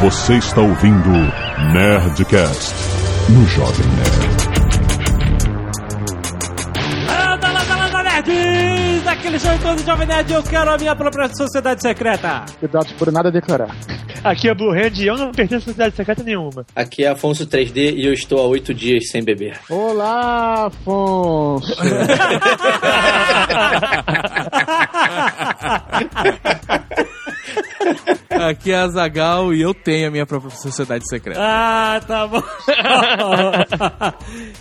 Você está ouvindo Nerdcast no Jovem Nerd. Anda, anda, anda, nerds! Aquele show todo Jovem Nerd, eu quero a minha própria sociedade secreta. Cuidado por nada a declarar. Aqui é Blue Hand e eu não pertenço a sociedade secreta nenhuma. Aqui é Afonso 3D e eu estou há oito dias sem beber. Olá, Afonso! Aqui é a Zagal e eu tenho a minha própria sociedade secreta. Ah, tá bom.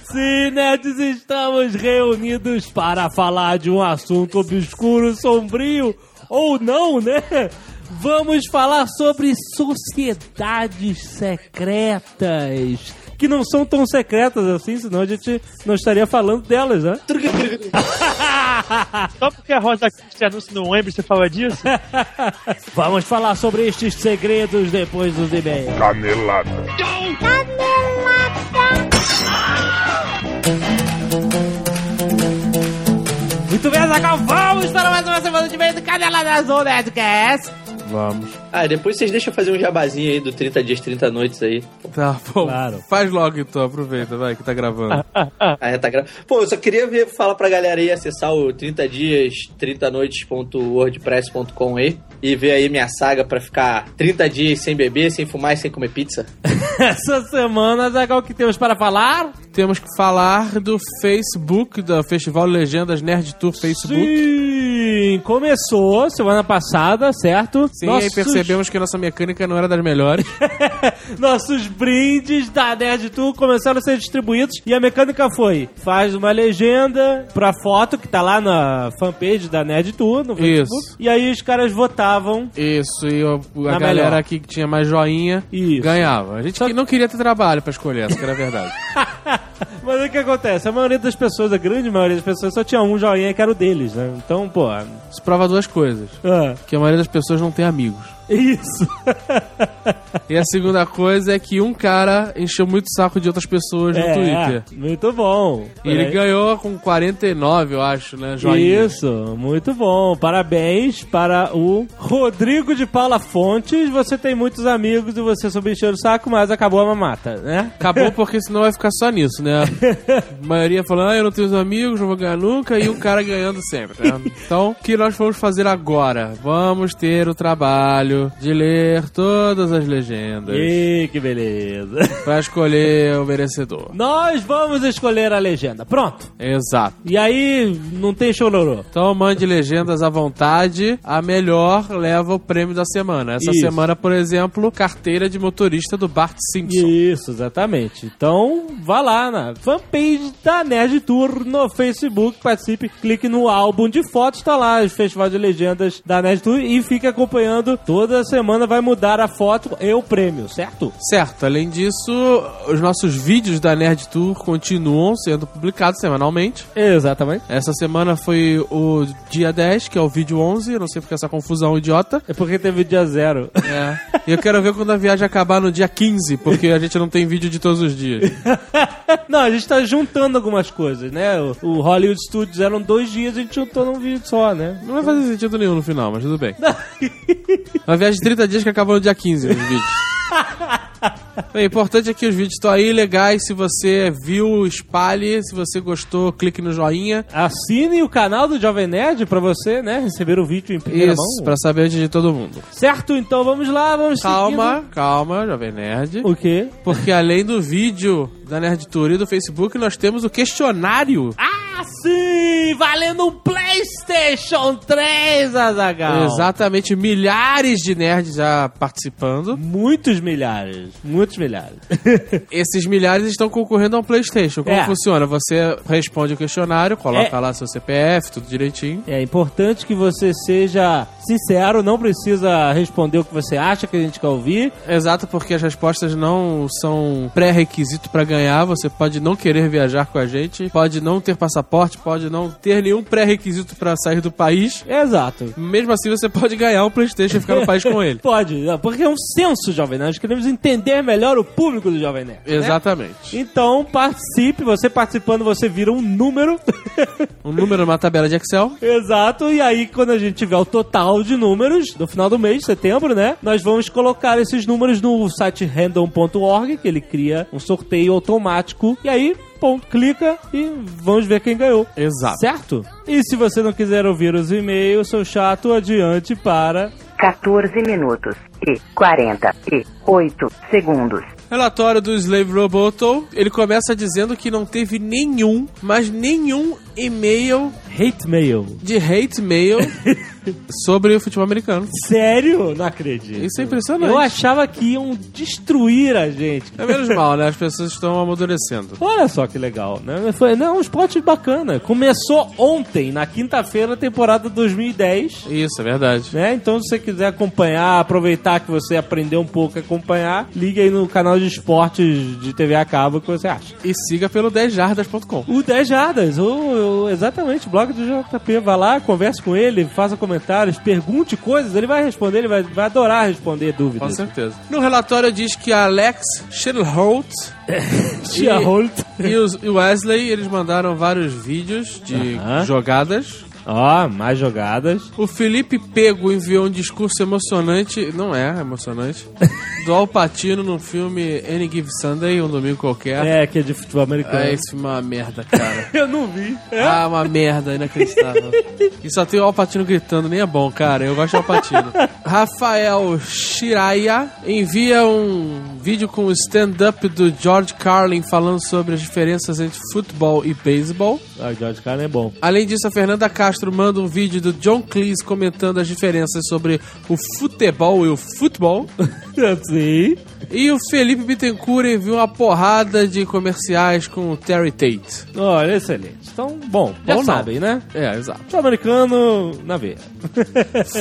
Sim, nerds, estamos reunidos para falar de um assunto obscuro, sombrio, ou não, né? Vamos falar sobre sociedades secretas. Que não são tão secretas assim, senão a gente não estaria falando delas, né? Só porque a Rosa se anuncia no Wembley você fala disso? Vamos falar sobre estes segredos depois dos e-mails. Canelada. Muito bem, Zagal, vamos para mais uma semana de meio do Canela Azul Nerdcast. Vamos. Ah, depois vocês deixam eu fazer um jabazinho aí do 30 dias, 30 noites aí. Tá bom. Claro. Faz logo então, aproveita, vai, que tá gravando. Ah, já tá gra... Pô, eu só queria ver, falar pra galera aí acessar o 30 dias, 30 noites.wordpress.com aí e ver aí minha saga pra ficar 30 dias sem beber, sem fumar e sem comer pizza. Essa semana, Zagal, o que temos para falar? Temos que falar do Facebook, do Festival Legendas Nerd Tour Facebook. Sim, começou semana passada, certo? Sim, aí percebemos que nossa mecânica não era das melhores. Nossos brindes da Nerd Tour começaram a ser distribuídos e a mecânica foi: faz uma legenda pra foto que tá lá na fanpage da Nerd Tour no Facebook. Isso. E aí os caras votavam. Isso, e a, galera melhor. aqui que tinha mais joinha Isso. ganhava. A gente não queria ter trabalho pra escolher, essa que era a verdade. Mas o que acontece? A maioria das pessoas, a grande maioria das pessoas, só tinha um joinha que era o deles, né? Então, pô. ah, Isso prova duas coisas. Que a maioria das pessoas não tem amigos. Isso. E a segunda coisa é que um cara encheu muito o saco de outras pessoas no É, Twitter. Muito bom. E ele É. ganhou com 49, eu acho, né? Joinha. Isso, muito bom. Parabéns para o Rodrigo de Paula Fontes. Você tem muitos amigos e você subiu encher o saco, mas acabou a mamata, né? Acabou porque senão vai ficar só nisso, né? A maioria falando, ah, eu não tenho amigos, não vou ganhar nunca, e o cara ganhando sempre, né? Então, o que nós vamos fazer agora? Vamos ter o trabalho de ler todas as legendas Ih, que beleza. pra escolher o merecedor. Nós vamos escolher a legenda. Pronto. Exato. E aí, não tem chororô. Então mande legendas à vontade. A melhor leva o prêmio da semana. Essa Isso. semana, por exemplo, carteira de motorista do Bart Simpson. Isso, exatamente. Então, vá lá na fanpage da Nerd Tour no Facebook, participe, clique no álbum de fotos, tá lá o Festival de Legendas da Nerd Tour e fique acompanhando. Toda semana vai mudar a foto e o prêmio, certo? Certo, além disso, os nossos vídeos da Nerd Tour continuam sendo publicados semanalmente. Exatamente. Essa semana foi o dia 10, que é o vídeo 11. Eu não sei porque essa confusão idiota. É porque teve dia zero. É. E eu quero ver quando a viagem acabar no dia 15, porque a gente não tem vídeo de todos os dias. Não, a gente tá juntando algumas coisas, né? O, o Hollywood Studios eram dois dias, a gente juntou num vídeo só, né? Não vai fazer sentido nenhum no final, mas tudo bem. Viagem de 30 dias que acabou no dia 15 nos vídeos. O importante é que os vídeos estão aí legais. Se você viu, espalhe. Se você gostou, clique no joinha. Assine o canal do Jovem Nerd pra você, né? Receber o vídeo em primeira Isso, mão. pra saber antes de todo mundo. Certo? Então vamos lá, vamos Calma, calma, Jovem Nerd. seguindo. O quê? Porque além do vídeo da Nerd Tour e do Facebook, nós temos o questionário. Ah, sim! Valendo um PlayStation 3, Azagal! Exatamente, milhares de nerds já participando. Muitos milhares. Muitos milhares. Esses milhares estão concorrendo a um PlayStation. Como É. funciona? Você responde o questionário, coloca É. lá seu CPF, tudo direitinho. é importante que você seja sincero, não precisa responder o que você acha que a gente quer ouvir. Exato, porque as respostas não são pré-requisito pra ganhar. Você pode não querer viajar com a gente, pode não ter passaporte pode não ter nenhum pré-requisito pra sair do país. Exato. Mesmo assim, você pode ganhar um PlayStation e ficar no país com ele. Pode, porque é um censo, Jovem. Nós queremos entender melhor o público do Jovem Nerd. né? Exatamente. Então, participe. Você participando, você vira um número. Um número numa tabela de Excel. Exato. E aí, quando a gente tiver o total de números, no final do mês, setembro, né? Nós vamos colocar esses números no site random.org, que ele cria um sorteio automático. E aí, ponto, clica e vamos ver quem ganhou. Exato. Certo? E se você não quiser ouvir os e-mails, seu chato, adiante para 14 minutos e 48 segundos. Relatório do Slave Roboto, ele começa dizendo que não teve nenhum, mas nenhum e-mail hate mail. de hate mail sobre o futebol americano. Sério? Não acredito. Isso é impressionante. Eu achava que iam destruir a gente. É menos mal, né? As pessoas estão amadurecendo. Olha só que legal, né? Foi não, um esporte bacana. Começou ontem, na quinta-feira, a temporada 2010. Isso, é verdade. Né? Então, se você quiser acompanhar, aproveitar que você aprendeu um pouco a acompanhar, liga aí no canal de esportes de TV a cabo que você acha. E siga pelo 10jardas.com. O 10 Jardas, o, o- exatamente, o blog do JP. Vai lá, converse com ele, faça comentários, pergunte coisas, ele vai responder, ele vai, vai adorar responder Com dúvidas. certeza. No relatório diz que a Alex Shillholt Tia Holt. e os- e o Wesley, eles mandaram vários vídeos de Aham. jogadas. Ó, mais jogadas. O Felipe Pego enviou um discurso emocionante, não é emocionante, do Al Pacino no filme Any Give Sunday, um domingo qualquer. É, que é de futebol americano. Ah, esse filme é uma merda, cara. Eu não vi. É? Ah, uma merda, inacreditável. E só tem o Alpatino gritando, nem é bom, cara. Eu gosto do Alpatino. Rafael Shiraya envia um vídeo com o stand-up do George Carlin falando sobre as diferenças entre futebol e beisebol. Ah, o George Carlin é bom. Além disso, a Fernanda Castro manda um vídeo do John Cleese comentando as diferenças sobre o futebol e o futebol. Sim. E o Felipe Bittencourt enviou uma porrada de comerciais com o Terry Tate. Olha, excelente. Então, bom, já Bom sabem, né? É, exato. Futebol americano na veia.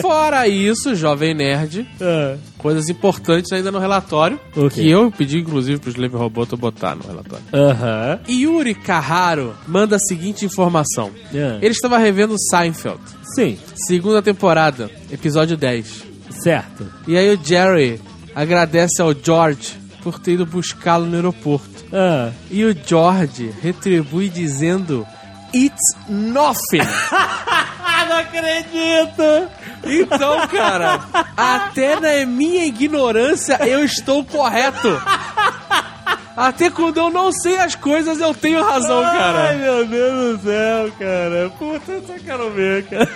Fora isso, Jovem Nerd, Ah, coisas importantes ainda no relatório, O quê? que eu pedi inclusive pro Slave Roboto botar no relatório. Aham. Yuri Carraro manda a seguinte informação. Ah. Ele estava revendo Seinfeld, Sim, segunda temporada, episódio 10. certo. E aí o Jerry agradece ao George por ter ido buscá-lo no aeroporto. Ah. E o George retribui dizendo: It's nothing! Ah, não acredito! Então, cara, até na minha ignorância eu estou correto. Até quando eu não sei as coisas, eu tenho razão, Ai, cara. meu Deus do céu, cara. Puta, eu só quero ver, cara.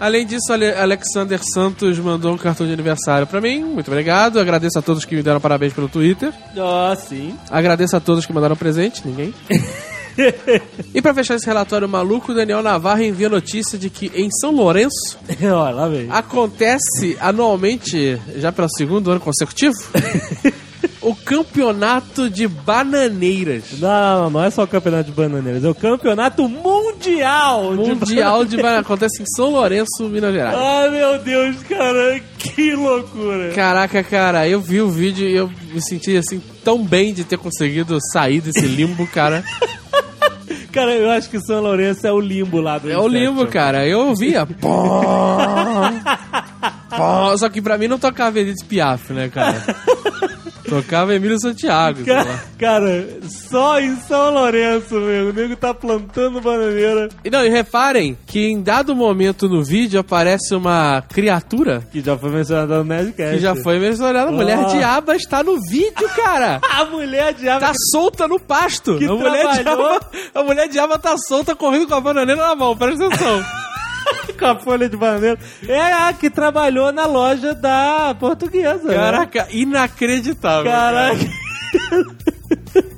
Além disso, Ale- Alexander Santos mandou um cartão de aniversário pra mim. Muito obrigado. Agradeço a todos que me deram parabéns pelo Twitter. Ó, sim. Agradeço a todos que mandaram presente. Ninguém. e pra fechar esse relatório maluco, o Daniel Navarro envia notícia de que em São Lourenço Ó, lá vem. acontece anualmente, já pelo segundo ano consecutivo, o campeonato de bananeiras. Não, não, não, não é só o campeonato de bananeiras, é o campeonato mundial. de Mundial de bananeiras. Acontece em São Lourenço, Minas Gerais. Ai, meu Deus, cara, que loucura. Caraca, cara, eu vi o vídeo e eu me senti assim tão bem de ter conseguido sair desse limbo, cara. Cara, eu acho que São Lourenço é o limbo lá do É o limbo, cara. Eu ouvia. Pó, pó. Só que pra mim não tocava Edith Piaf, né, cara? Tocava Emílio Santiago. Cara, cara, só em São Lourenço, meu. O nego tá plantando bananeira. E não, e reparem que em dado momento no vídeo aparece uma criatura Que já foi mencionada no Nerdcast. que já foi mencionada. A mulher Ah. diaba está no vídeo, cara! A mulher diabo. Tá solta no pasto. Que a, mulher trabalhou. diaba, a mulher diaba tá solta correndo com a bananeira na mão, presta atenção. Com a folha de bananeira. É a que trabalhou na loja da portuguesa. né? Caraca, inacreditável. Caraca.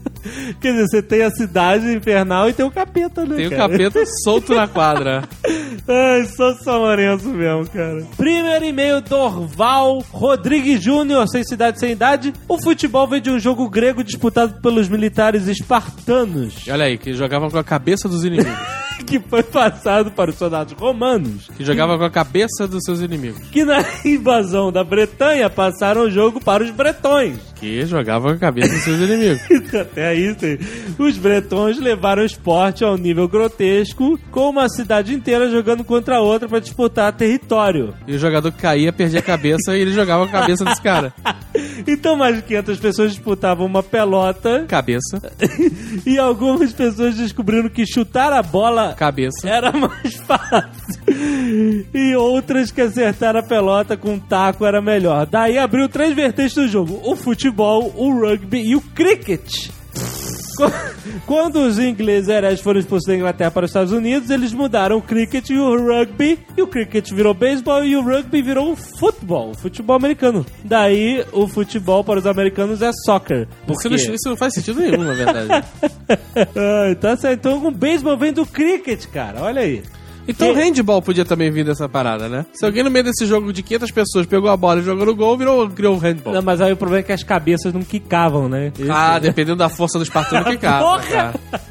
Quer dizer, você tem a cidade infernal e tem o capeta, né? Tem o cara? capeta solto na quadra. Ai, só São Lourenço mesmo, cara. Primeiro e-mail, Dorval Rodrigues Júnior, sem cidade, sem idade. O futebol veio de um jogo grego disputado pelos militares espartanos. Olha aí, que jogavam com a cabeça dos inimigos. que foi passado para os soldados romanos, Que jogava com a cabeça dos seus inimigos. que na invasão da Bretanha passaram o jogo para os bretões. Que jogava com a cabeça dos seus inimigos. Até aí, sim. Os bretões levaram o esporte ao nível grotesco, com uma cidade inteira jogando contra a outra para disputar território. E o jogador que caía perdia a cabeça e ele jogava com a cabeça desse cara. Então mais de 500 pessoas disputavam uma pelota Cabeça, e algumas pessoas descobriram que chutar a bola cabeça. era mais fácil. E outras que acertar a pelota com um taco era melhor. Daí abriu três vertentes do jogo: o futebol, o rugby e o cricket. Qu- Quando os ingleses hereges foram expulsos da Inglaterra para os Estados Unidos, eles mudaram o cricket e o rugby. E o cricket virou beisebol e o rugby virou futebol, futebol americano. Daí o futebol para os americanos é soccer. Isso Porque... não, isso não faz sentido nenhum, na verdade. Ai, tá certo. Então o beisebol vem do cricket, cara. Olha aí. Então o Que- handball podia também vir dessa parada, né? Se alguém no meio desse jogo de 500 pessoas pegou a bola e jogou no gol, virou, criou um handball. Não, mas aí o problema é que as cabeças não quicavam, né? Esse- Ah, dependendo da força do espartano que cabe. Porra!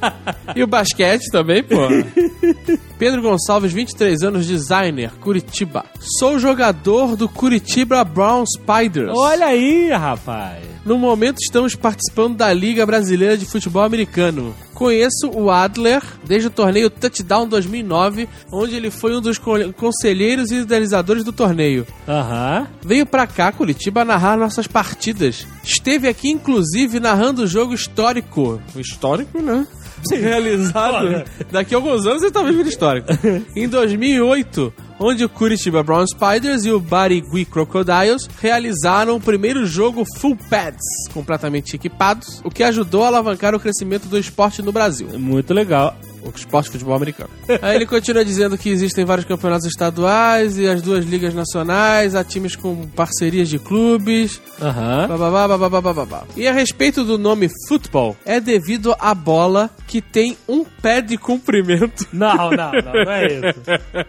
cara. E o basquete também, pô. Pedro Gonçalves, 23 anos, designer, Curitiba. Sou jogador do Curitiba Brown Spiders. Olha aí, rapaz. No momento estamos participando da Liga Brasileira de Futebol Americano. Conheço o Adler desde o torneio Touchdown 2009, onde ele foi um dos co- conselheiros e idealizadores do torneio. Aham. Veio pra cá, Curitiba, narrar nossas partidas. Esteve aqui, inclusive, narrando o jogo histórico. Histórico, né? Realizado daqui a alguns anos ele talvez vire histórico. em 2008, onde o Curitiba Brown Spiders e o Barigui Crocodiles realizaram o primeiro jogo full pads, completamente equipados, o que ajudou a alavancar o crescimento do esporte no Brasil Muito legal. O esporte de futebol americano. Aí ele continua dizendo que existem vários campeonatos estaduais e as duas ligas nacionais, há times com parcerias de clubes, Aham. bababá. E a respeito do nome futebol, é devido à bola que tem um pé de comprimento. Não, não, não, não é isso.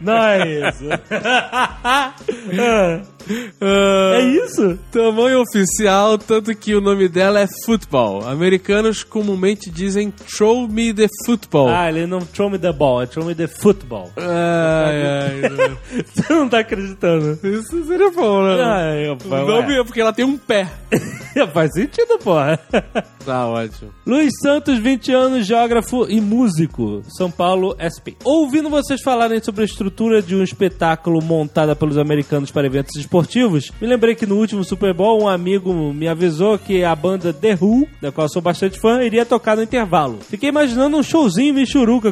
Não é isso. é isso? Tamanho oficial, tanto que o nome dela é futebol. Americanos comumente dizem throw me the football. Ah, ele não throw me the ball, é throw me the football. Ai, ai, Você não tá acreditando. Isso seria bom, né? Ai, opa, nome é porque ela tem um pé. ué. Faz sentido, porra. Tá ótimo. Luiz Santos, 20 anos, geógrafo e músico, São Paulo, SP. Ouvindo vocês falarem sobre a estrutura de um espetáculo montada pelos americanos para eventos esportivos, me lembrei que no último Super Bowl um amigo me avisou que a banda The Who, da qual eu sou bastante fã, iria tocar no intervalo. Fiquei imaginando um showzinho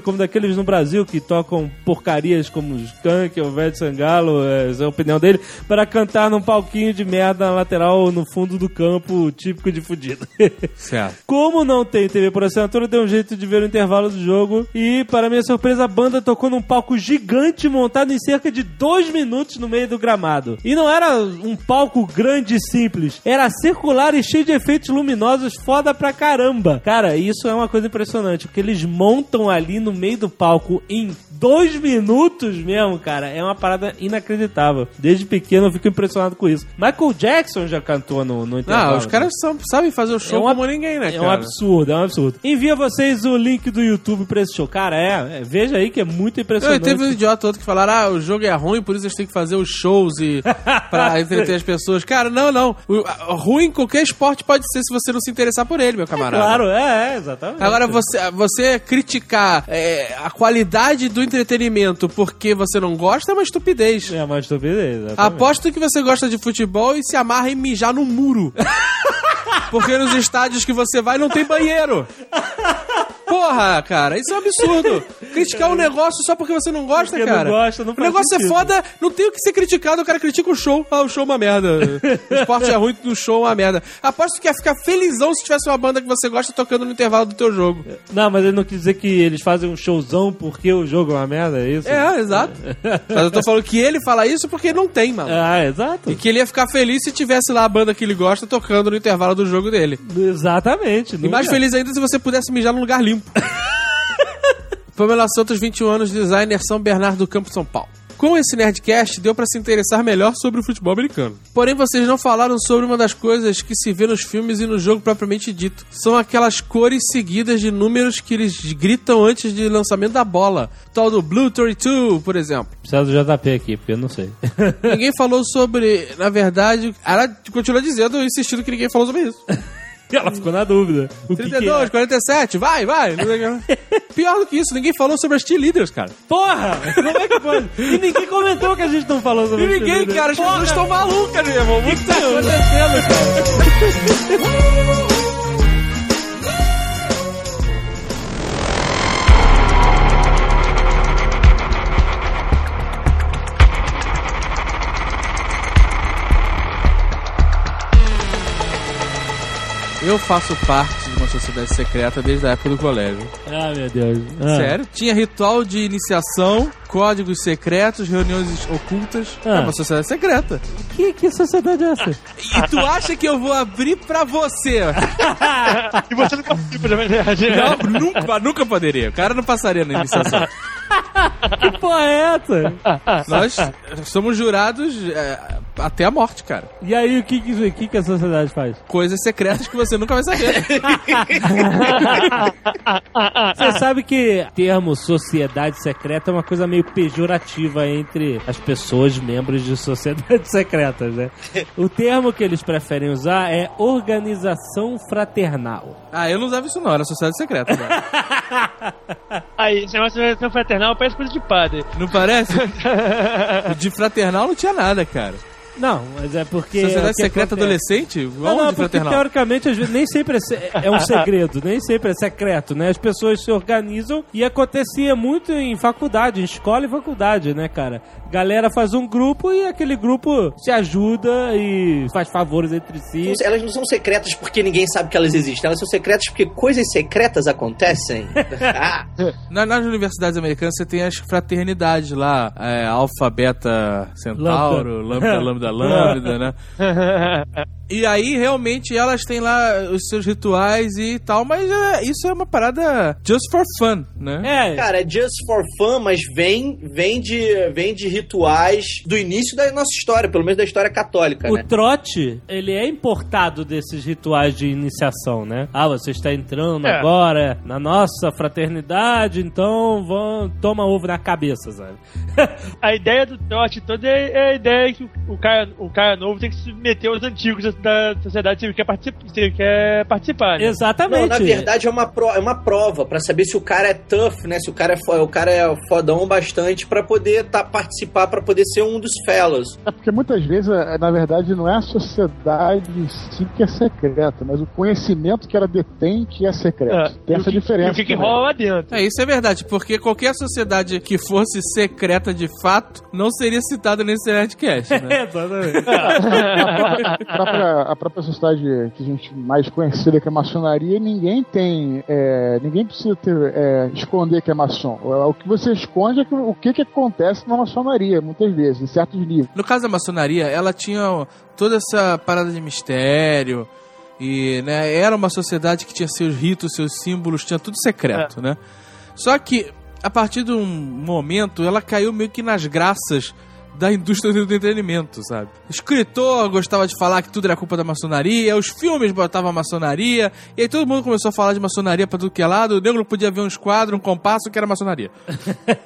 Como daqueles no Brasil que tocam porcarias como os Skank ou Velho Sangalo, essa é a opinião dele, para cantar num palquinho de merda na lateral no fundo do campo, típico de fudido. Certo. Como não tem TV por assinatura, deu um jeito de ver o intervalo do jogo. E, para minha surpresa, a banda tocou num palco gigante montado em cerca de dois minutos no meio do gramado. E não era um palco grande e simples, era circular e cheio de efeitos luminosos foda pra caramba. Cara, isso é uma coisa impressionante. O que eles montam ali no meio do palco em dois minutos mesmo, cara, é uma parada inacreditável. Desde pequeno eu fico impressionado com isso. Michael Jackson já cantou no, no intervalo. Ah, os caras são- sabem fazer o show É um como ninguém, né, É cara? um absurdo, é um absurdo. Envia vocês o link do YouTube pra esse show. Cara, é, é, veja aí que é muito Não, impressionante. teve um idiota outro que falaram, ah, o jogo é ruim, por isso a gente tem que fazer os shows e pra entreter as pessoas. Cara, não, não. O, a- ruim qualquer esporte pode ser se você não se interessar por ele, meu camarada. Claro, é, é, exatamente. Agora, você, você criticar é, a qualidade do entretenimento porque você não gosta é uma estupidez. É uma estupidez, exatamente. Aposto que você gosta de futebol e se amarra em mijar no muro. Porque nos estádios que você vai não tem banheiro. Porra, cara, isso é um absurdo. Criticar um negócio só porque você não gosta, Porque não cara. gosta, não o negócio é sentido. foda, não tem o que ser criticado, o cara critica o show. Ah, o show é uma merda. O esporte é ruim, o show é uma merda. Aposto que ia ficar felizão se tivesse uma banda que você gosta tocando no intervalo do teu jogo. Não, mas ele não quis dizer que eles fazem um showzão porque o jogo é uma merda, é isso? É, exato. Mas eu tô falando que ele fala isso porque não tem, mano. Ah, exato. E que ele ia ficar feliz se tivesse lá a banda que ele gosta tocando no intervalo do jogo dele. Exatamente. E mais feliz ainda se você pudesse mijar num lugar limpo. Pamela Santos, 21 anos, designer São Bernardo do Campo, São Paulo. Com esse Nerdcast, deu pra se interessar melhor sobre o futebol americano. Porém, vocês não falaram sobre uma das coisas que se vê nos filmes e no jogo propriamente dito. São aquelas cores seguidas de números que eles gritam antes de lançamento da bola. Tal do Blue 32, por exemplo. Precisa do JP aqui, porque eu não sei. Ninguém falou sobre, na verdade, ela continua dizendo, insistindo que ninguém falou sobre isso. Ela ficou na dúvida. O que que 32, é? 47, vai, vai. Pior do que isso, ninguém falou sobre as cheerleaders, cara. Porra! Como é que pode? E ninguém comentou que a gente não falou sobre E ninguém, isso, né? cara, as pessoas estão malucas, meu irmão. O que tá acontecendo, cara? Eu faço parte de uma sociedade secreta desde a época do colégio. Ah, meu Deus. Ah. Sério? Tinha ritual de iniciação, códigos secretos, reuniões ocultas. Ah. É uma sociedade secreta. Que, que sociedade é essa? E tu acha que eu vou abrir pra você? E você nunca na verdade. Não, nunca, nunca poderia. O cara não passaria na iniciação. Que porra é essa? Nós somos jurados é, até a morte, cara. E aí, o que, que, que, que a sociedade faz? Coisas secretas que você nunca vai saber. Você sabe que o termo sociedade secreta é uma coisa meio pejorativa entre as pessoas membros de sociedades secretas, né? O termo que eles preferem usar é organização fraternal. Ah, eu não usava isso não, era sociedade secreta. Né? Aí, negócio de relação fraternal parece coisa de padre. Não parece? De fraternal não tinha nada, cara. Não, mas é porque. Sociedade o que secreta acontece- adolescente? Não, Onde não, porque fraternal? teoricamente às vezes, nem sempre é, se- é um segredo, nem sempre é secreto, né? As pessoas se organizam e acontecia muito em faculdade, em escola e faculdade, né, cara? Galera faz um grupo e aquele grupo se ajuda e faz favores entre si. Elas não são secretas porque ninguém sabe que elas existem. Elas são secretas porque coisas secretas acontecem. Ah, Na- nas universidades americanas você tem as fraternidades lá, é, Alfa, Beta, Centauro, Lambda, Lambda, Lambda, né? E aí, realmente, elas têm lá os seus rituais e tal, mas é, isso é uma parada just for fun, né? É, cara, é just for fun, mas vem, vem, de, vem de rituais do início da nossa história, pelo menos da história católica, o né? trote, ele é importado desses rituais de iniciação, né? Ah, você está entrando É. agora na nossa fraternidade, então vão, toma ovo na cabeça, sabe? A ideia do trote toda é, é a ideia que o, o cara, o cara novo tem que se submeter aos antigos da, da sociedade ele quer, particip, quer participar. Né? Exatamente. Não, na verdade é uma, pro, é uma prova pra saber se o cara é tough, né? Se o cara é, fo- o cara é fodão bastante pra poder tá, participar, pra poder ser um dos fellows. É porque muitas vezes, é, na verdade, não é a sociedade em si que é secreta, mas o conhecimento que ela detém que é secreto. É, Tem essa que- diferença. E o que, rola lá dentro. É, isso é verdade, porque qualquer sociedade que fosse secreta de fato não seria citada nesse Nerdcast, né? Exatamente. a própria, a própria sociedade que a gente mais conhecida que é a maçonaria, ninguém tem. é, ninguém precisa ter, é, esconder que é maçom. O que você esconde é que- o que, que acontece na maçonaria, muitas vezes, em certos níveis. No caso da maçonaria, ela tinha toda essa parada de mistério. E, né, era uma sociedade que tinha seus ritos, seus símbolos, tinha tudo secreto, né? Só que, a partir de um momento, ela caiu meio que nas graças da indústria do entretenimento, sabe? O escritor gostava de falar que tudo era culpa da maçonaria, os filmes botavam a maçonaria, e aí todo mundo começou a falar de maçonaria pra tudo que é lado, o negro podia ver um esquadro, um compasso, que era maçonaria.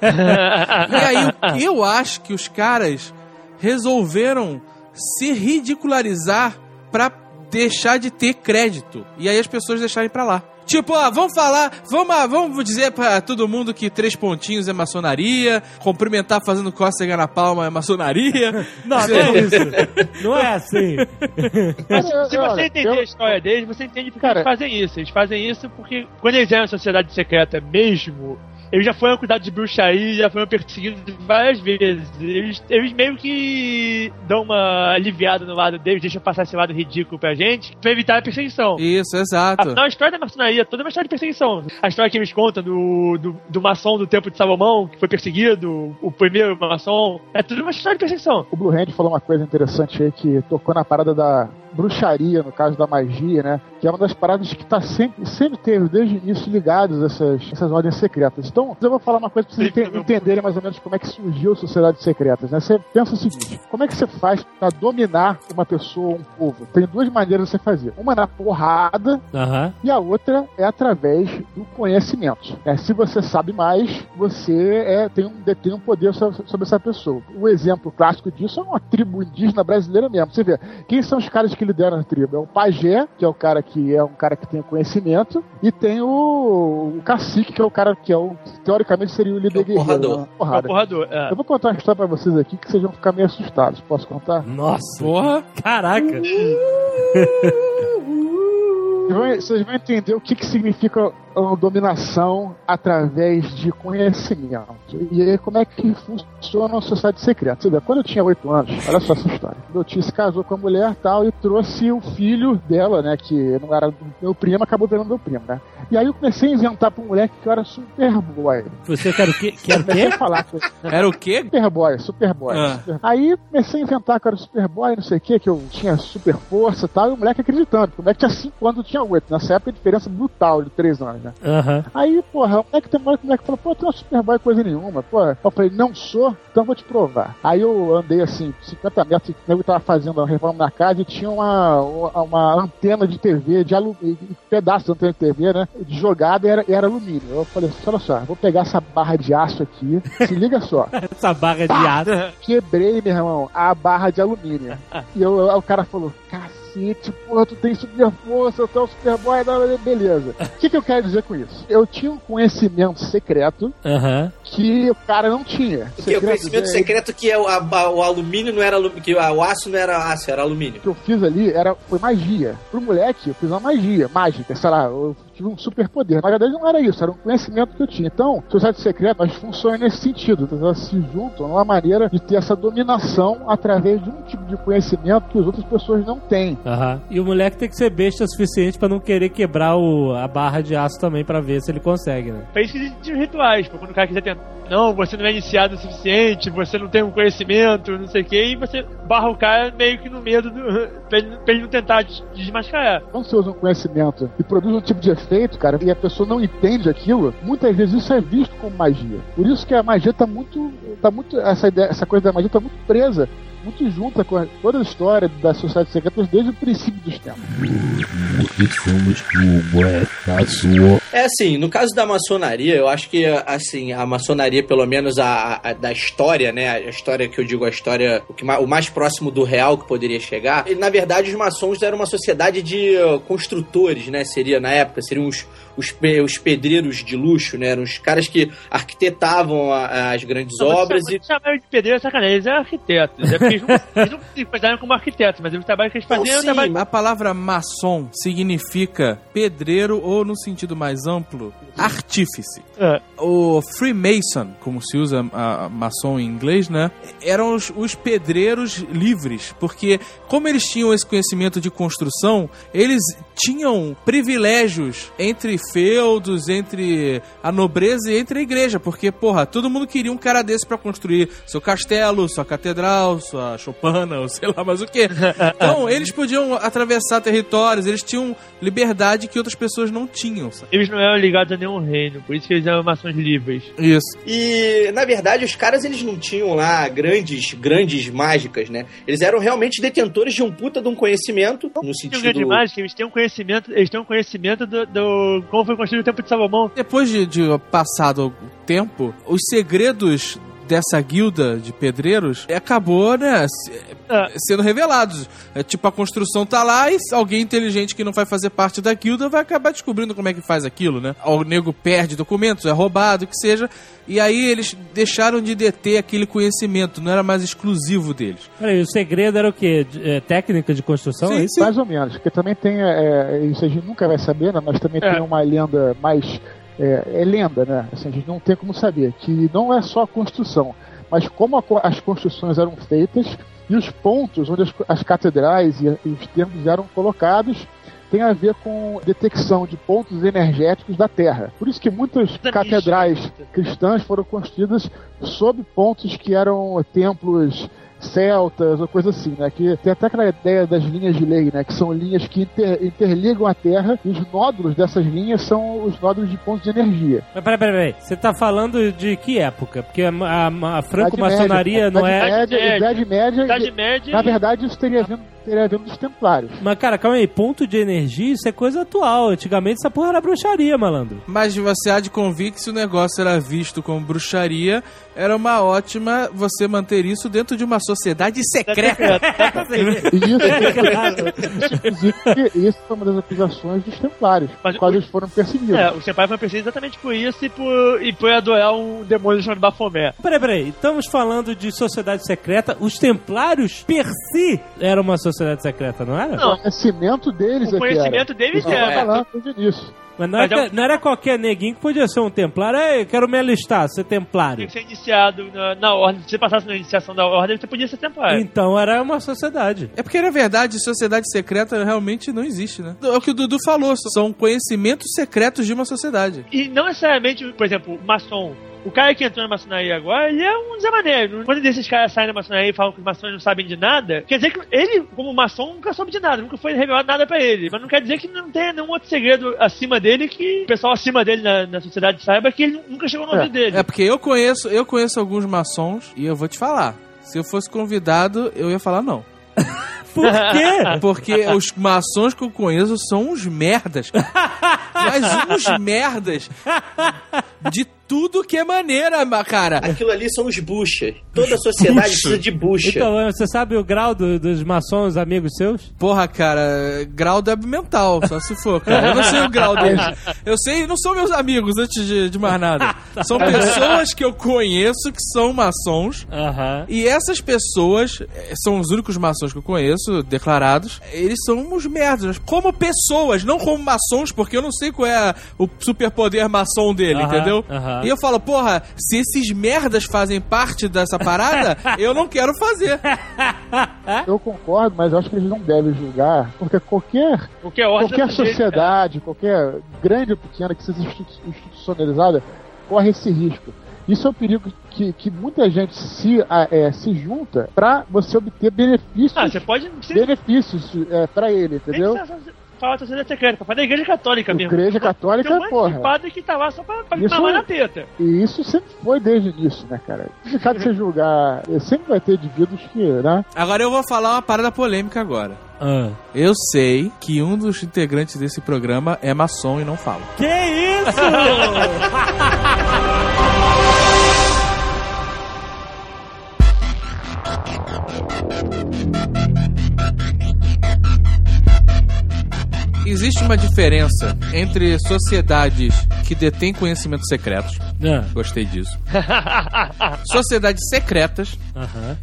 E aí, eu acho que os caras resolveram se ridicularizar pra deixar de ter crédito. E aí as pessoas deixarem pra lá. Tipo, ah, vamos falar, vamos, vamos dizer pra todo mundo que três pontinhos é maçonaria, cumprimentar fazendo cócega na palma é maçonaria. Não, não é isso. Não é assim. Mas se você entender eu- a história deles, você entende por que Cara- eles fazem isso. Eles fazem isso porque quando eles eram sociedade secreta mesmo, eles já foram cuidados de bruxaria, já foram perseguidos várias vezes. Eles, eles meio que dão uma aliviada no lado deles, deixam passar esse lado ridículo pra gente, pra evitar a perseguição. Isso, exato. Afinal, a história da maçonaria toda é uma história de perseguição. A história que eles contam do, do, do maçom do Templo de Salomão, que foi perseguido, o primeiro maçom, é tudo uma história de perseguição. O Blue Hand falou uma coisa interessante aí que tocou na parada da, bruxaria, no caso da magia, né? Que é uma das paradas que tá sempre, sempre teve, desde o início, ligados a essas, essas ordens secretas. Então, eu vou falar uma coisa pra vocês ente- entenderem mais ou menos como é que surgiu a sociedades secretas, né? Você pensa o seguinte, como é que você faz pra dominar uma pessoa, um povo? Tem duas maneiras de você fazer. Uma é na porrada, Aham. e a outra é através do conhecimento. É, se você sabe mais, você é, tem, um, detém um poder so- sobre essa pessoa. O exemplo clássico disso é uma tribo indígena brasileira mesmo. Você vê, quem são os caras que lideram a tribo? É o pajé, que é o cara que é um cara que tem conhecimento, e tem o, o cacique, que é o cara que é o, teoricamente seria o líder é o guerreiro. porrador. né? É porrador. É. Eu vou contar uma história pra vocês aqui que vocês vão ficar meio assustados. Posso contar? Nossa. Porra. Caraca. Vocês vão, vocês vão entender o que, que significa uma dominação através de conhecimento. E aí, como é que funciona uma sociedade secreta? Você vê, quando eu tinha 8 anos, olha só essa história. Meu tio se casou com a mulher tal e trouxe o filho dela, né? Que não era meu primo, acabou virando meu primo, né? E aí eu comecei a inventar pro moleque que eu era superboy. Você quer o quê? Quer o Comecei quê? falar que Era o quê? Superboy, Superboy. Ah. Super- Aí comecei a inventar que eu era Superboy, não sei o que, que eu tinha super força e tal, e o moleque acreditando, o moleque tinha 5 anos, eu tinha 8. Nessa época a diferença brutal de 3 anos, né? Aham. Aí, porra, o moleque tem uma hora que o moleque falou, pô, tu não é Superboy coisa nenhuma, pô. Eu falei, não sou, então vou te provar. Aí eu andei assim, 50 metros, nego tava fazendo uma reforma na casa e tinha uma, uma antena de TV, de alu... um pedaço de antena de TV, né? De jogada e era, era alumínio. Eu falei, olha só, vou pegar essa barra de aço aqui, se liga só. Essa barra de aço. Quebrei, meu irmão, a barra de alumínio. e eu, o cara falou, cacete, porra, tu tem super força, tu é o superboy, beleza. O que, que eu quero dizer com isso? Eu tinha um conhecimento secreto Aham. que o cara não tinha. Porque o conhecimento é- secreto que é o, a- o alumínio não era alumínio, que o aço não era aço, era alumínio. que eu fiz ali era, foi magia. Pro moleque, eu fiz uma magia, mágica, sei lá, eu tive um superpoder. Na verdade, não era isso, era um conhecimento que eu tinha. Então, sociedade secreta, mas funciona nesse sentido. Elas se juntam numa maneira de ter essa dominação através de um tipo de conhecimento que as outras pessoas não têm. Aham. E o moleque tem que ser besta o suficiente pra não querer quebrar o, a barra de aço também pra ver se ele consegue, né? Pra isso que existem os rituais, pra quando o cara quiser tentar. Não, você não é iniciado o suficiente, você não tem um conhecimento, não sei o que, e você barra o cara meio que no medo do, pra, ele, pra ele não tentar des- desmascarar. Quando você usa um conhecimento e produz um tipo de efeito, cara, e a pessoa não entende aquilo, muitas vezes isso é visto como magia. Por isso que a magia tá muito. tá muito. Essa, ideia, essa coisa da magia tá muito presa, muito junta com a- toda a história das sociedades secretas desde o princípio dos tempos. É assim, no caso da maçonaria, eu acho que assim, a maçonaria, pelo menos a, a- da história, né? A história que eu digo, a história, o, que, o mais próximo do real que poderia chegar, ele, na verdade, os maçons eram uma sociedade de uh, construtores, né? Seria na época, seriam os, os, pe- os pedreiros de luxo, né? Eram os caras que arquitetavam a- as grandes obras e. Chamaram de pedreiro é sacanagem, eles eram arquitetos. É eles não, eles não se como arquitetos, mas o trabalho que eles faziam sim, trabalho. A palavra maçom significa pedreiro ou, no sentido mais amplo, artífice. É. O Freemason, como se usa a, a maçom em inglês, né? Eram os, os pedreiros livres, porque como eles tinham esse conhecimento de construção, eles tinham privilégios entre feudos, entre a nobreza e entre a igreja, porque, porra, todo mundo queria um cara desse pra construir seu castelo, sua catedral, sua chopana, ou sei lá mais o que. Então, eles podiam atravessar territórios, eles tinham liberdade que outras pessoas não tinham. sabe? Eles não eram ligados a nenhum reino, por isso que eles eram maçons livres. Isso. E, na verdade, os caras eles não tinham lá grandes, grandes mágicas, né? Eles eram realmente detentores de um puta de um conhecimento, no um sentido. grande mágica, eles têm um conhecimento, eles têm um conhecimento do, do- como foi construído o Templo de Salomão. Depois de, de passado o tempo, os segredos dessa guilda de pedreiros acabou, né, Ah. sendo revelados. É, tipo, a construção tá lá e alguém inteligente que não vai fazer parte da guilda vai acabar descobrindo como é que faz aquilo, né? O nego perde documentos, é roubado, o que seja. E aí eles deixaram de deter aquele conhecimento, não era mais exclusivo deles. Peraí, o segredo era o quê? De- é, técnica de construção? é isso? Mais ou menos, porque também tem, é, isso a gente nunca vai saber, né, mas também É. tem uma lenda mais. É, é lenda, né? Assim, a gente não tem como saber. Que não é só a construção, mas como a as construções eram feitas e os pontos onde as, as catedrais e, e os templos eram colocados tem a ver com detecção de pontos energéticos da Terra. Por isso que muitas catedrais cristãs foram construídas sob pontos que eram templos celtas ou coisa assim, né? Que tem até aquela ideia das linhas de lei, né? Que são linhas que inter- interligam a Terra e os nódulos dessas linhas são os nódulos de pontos de energia. Mas peraí, peraí, peraí. Você tá falando de que época? Porque a, a, a franco-maçonaria não é. Idade Média, Idade Média. Idade Média. Na verdade, isso teria vindo, teria vindo dos Templários. Mas, cara, calma aí. Ponto de energia, isso é coisa atual. Antigamente essa porra era bruxaria, malandro. Mas você há de convir que se o negócio era visto como bruxaria, era uma ótima você manter isso dentro de uma sociedade secreta. Isso, inclusive, isso foi uma das acusações dos Templários, Mas o- eles foram perseguidos. É, os Senpai foram perseguidos exatamente por isso e por, e por adorar um demônio chamado Bafomé. Peraí, peraí. Estamos falando de sociedade secreta. Os templários, per si, era uma sociedade secreta, não era? Não. O conhecimento deles O é conhecimento era. deles eu era. Mas não, era, Mas é um- não era qualquer neguinho que podia ser um templário. Ei, eu quero me alistar, ser templário. Tinha que ser iniciado na, na ordem. Se você passasse na iniciação da ordem, você podia ser templário. Então era uma sociedade. É porque, na verdade, sociedade secreta realmente não existe, né? É o que o Dudu falou, são conhecimentos secretos de uma sociedade. E não necessariamente, por exemplo, maçom. O cara que entrou na maçonaria agora, ele é um Zé Mané. Quando esses caras saem da maçonaria e falam que os maçons não sabem de nada, quer dizer que ele, como maçom, nunca soube de nada, nunca foi revelado nada pra ele. Mas não quer dizer que não tenha nenhum outro segredo acima dele que o pessoal acima dele na, na sociedade saiba que ele nunca chegou no ouvido dele. É porque eu conheço, eu conheço alguns maçons e eu vou te falar. Se eu fosse convidado, eu ia falar não. Por quê? Porque os maçons que eu conheço são uns merdas. Mas uns merdas de tudo que é maneira, ma- cara. Aquilo ali são os buchas. Toda sociedade precisa de bucha. Então, você sabe o grau do- dos maçons amigos seus? Porra, cara, grau débil mental, só se for, cara. Eu não sei o grau deles. Eu sei, não são meus amigos, antes de, de mais nada. São pessoas que eu conheço que são maçons. Aham. E essas pessoas eh, são os únicos maçons que eu conheço, declarados. Eles são uns merdas. Como pessoas, não como maçons, porque eu não sei qual é o superpoder maçom dele, entendeu? aham. E eu falo, porra, se esses merdas fazem parte dessa parada, eu não quero fazer. Eu concordo, mas eu acho que eles não devem julgar, porque qualquer, Qualquer ordem qualquer desse jeito, sociedade, qualquer grande ou pequena que seja institu- institucionalizada, corre esse risco. Isso é o perigo que, que muita gente se, a- é, se junta pra você obter benefícios, Ah, você pode. Você benefícios é, para ele, entendeu? Nem precisa falar da sociedade secreta, pode da igreja católica mesmo. Igreja católica, Tem um monte de porra. padre que tá lá só pra, pra Isso- mamar na teta. E isso sempre foi desde o início, né, cara? Complicado você julgar. eh, Sempre vai ter indivíduos que, né? Agora eu vou falar uma parada polêmica agora. Ah. Eu sei que um dos integrantes desse programa é maçom e não fala. Que isso? Existe uma diferença entre sociedades que detêm conhecimentos secretos. Ah, Gostei disso. Sociedades secretas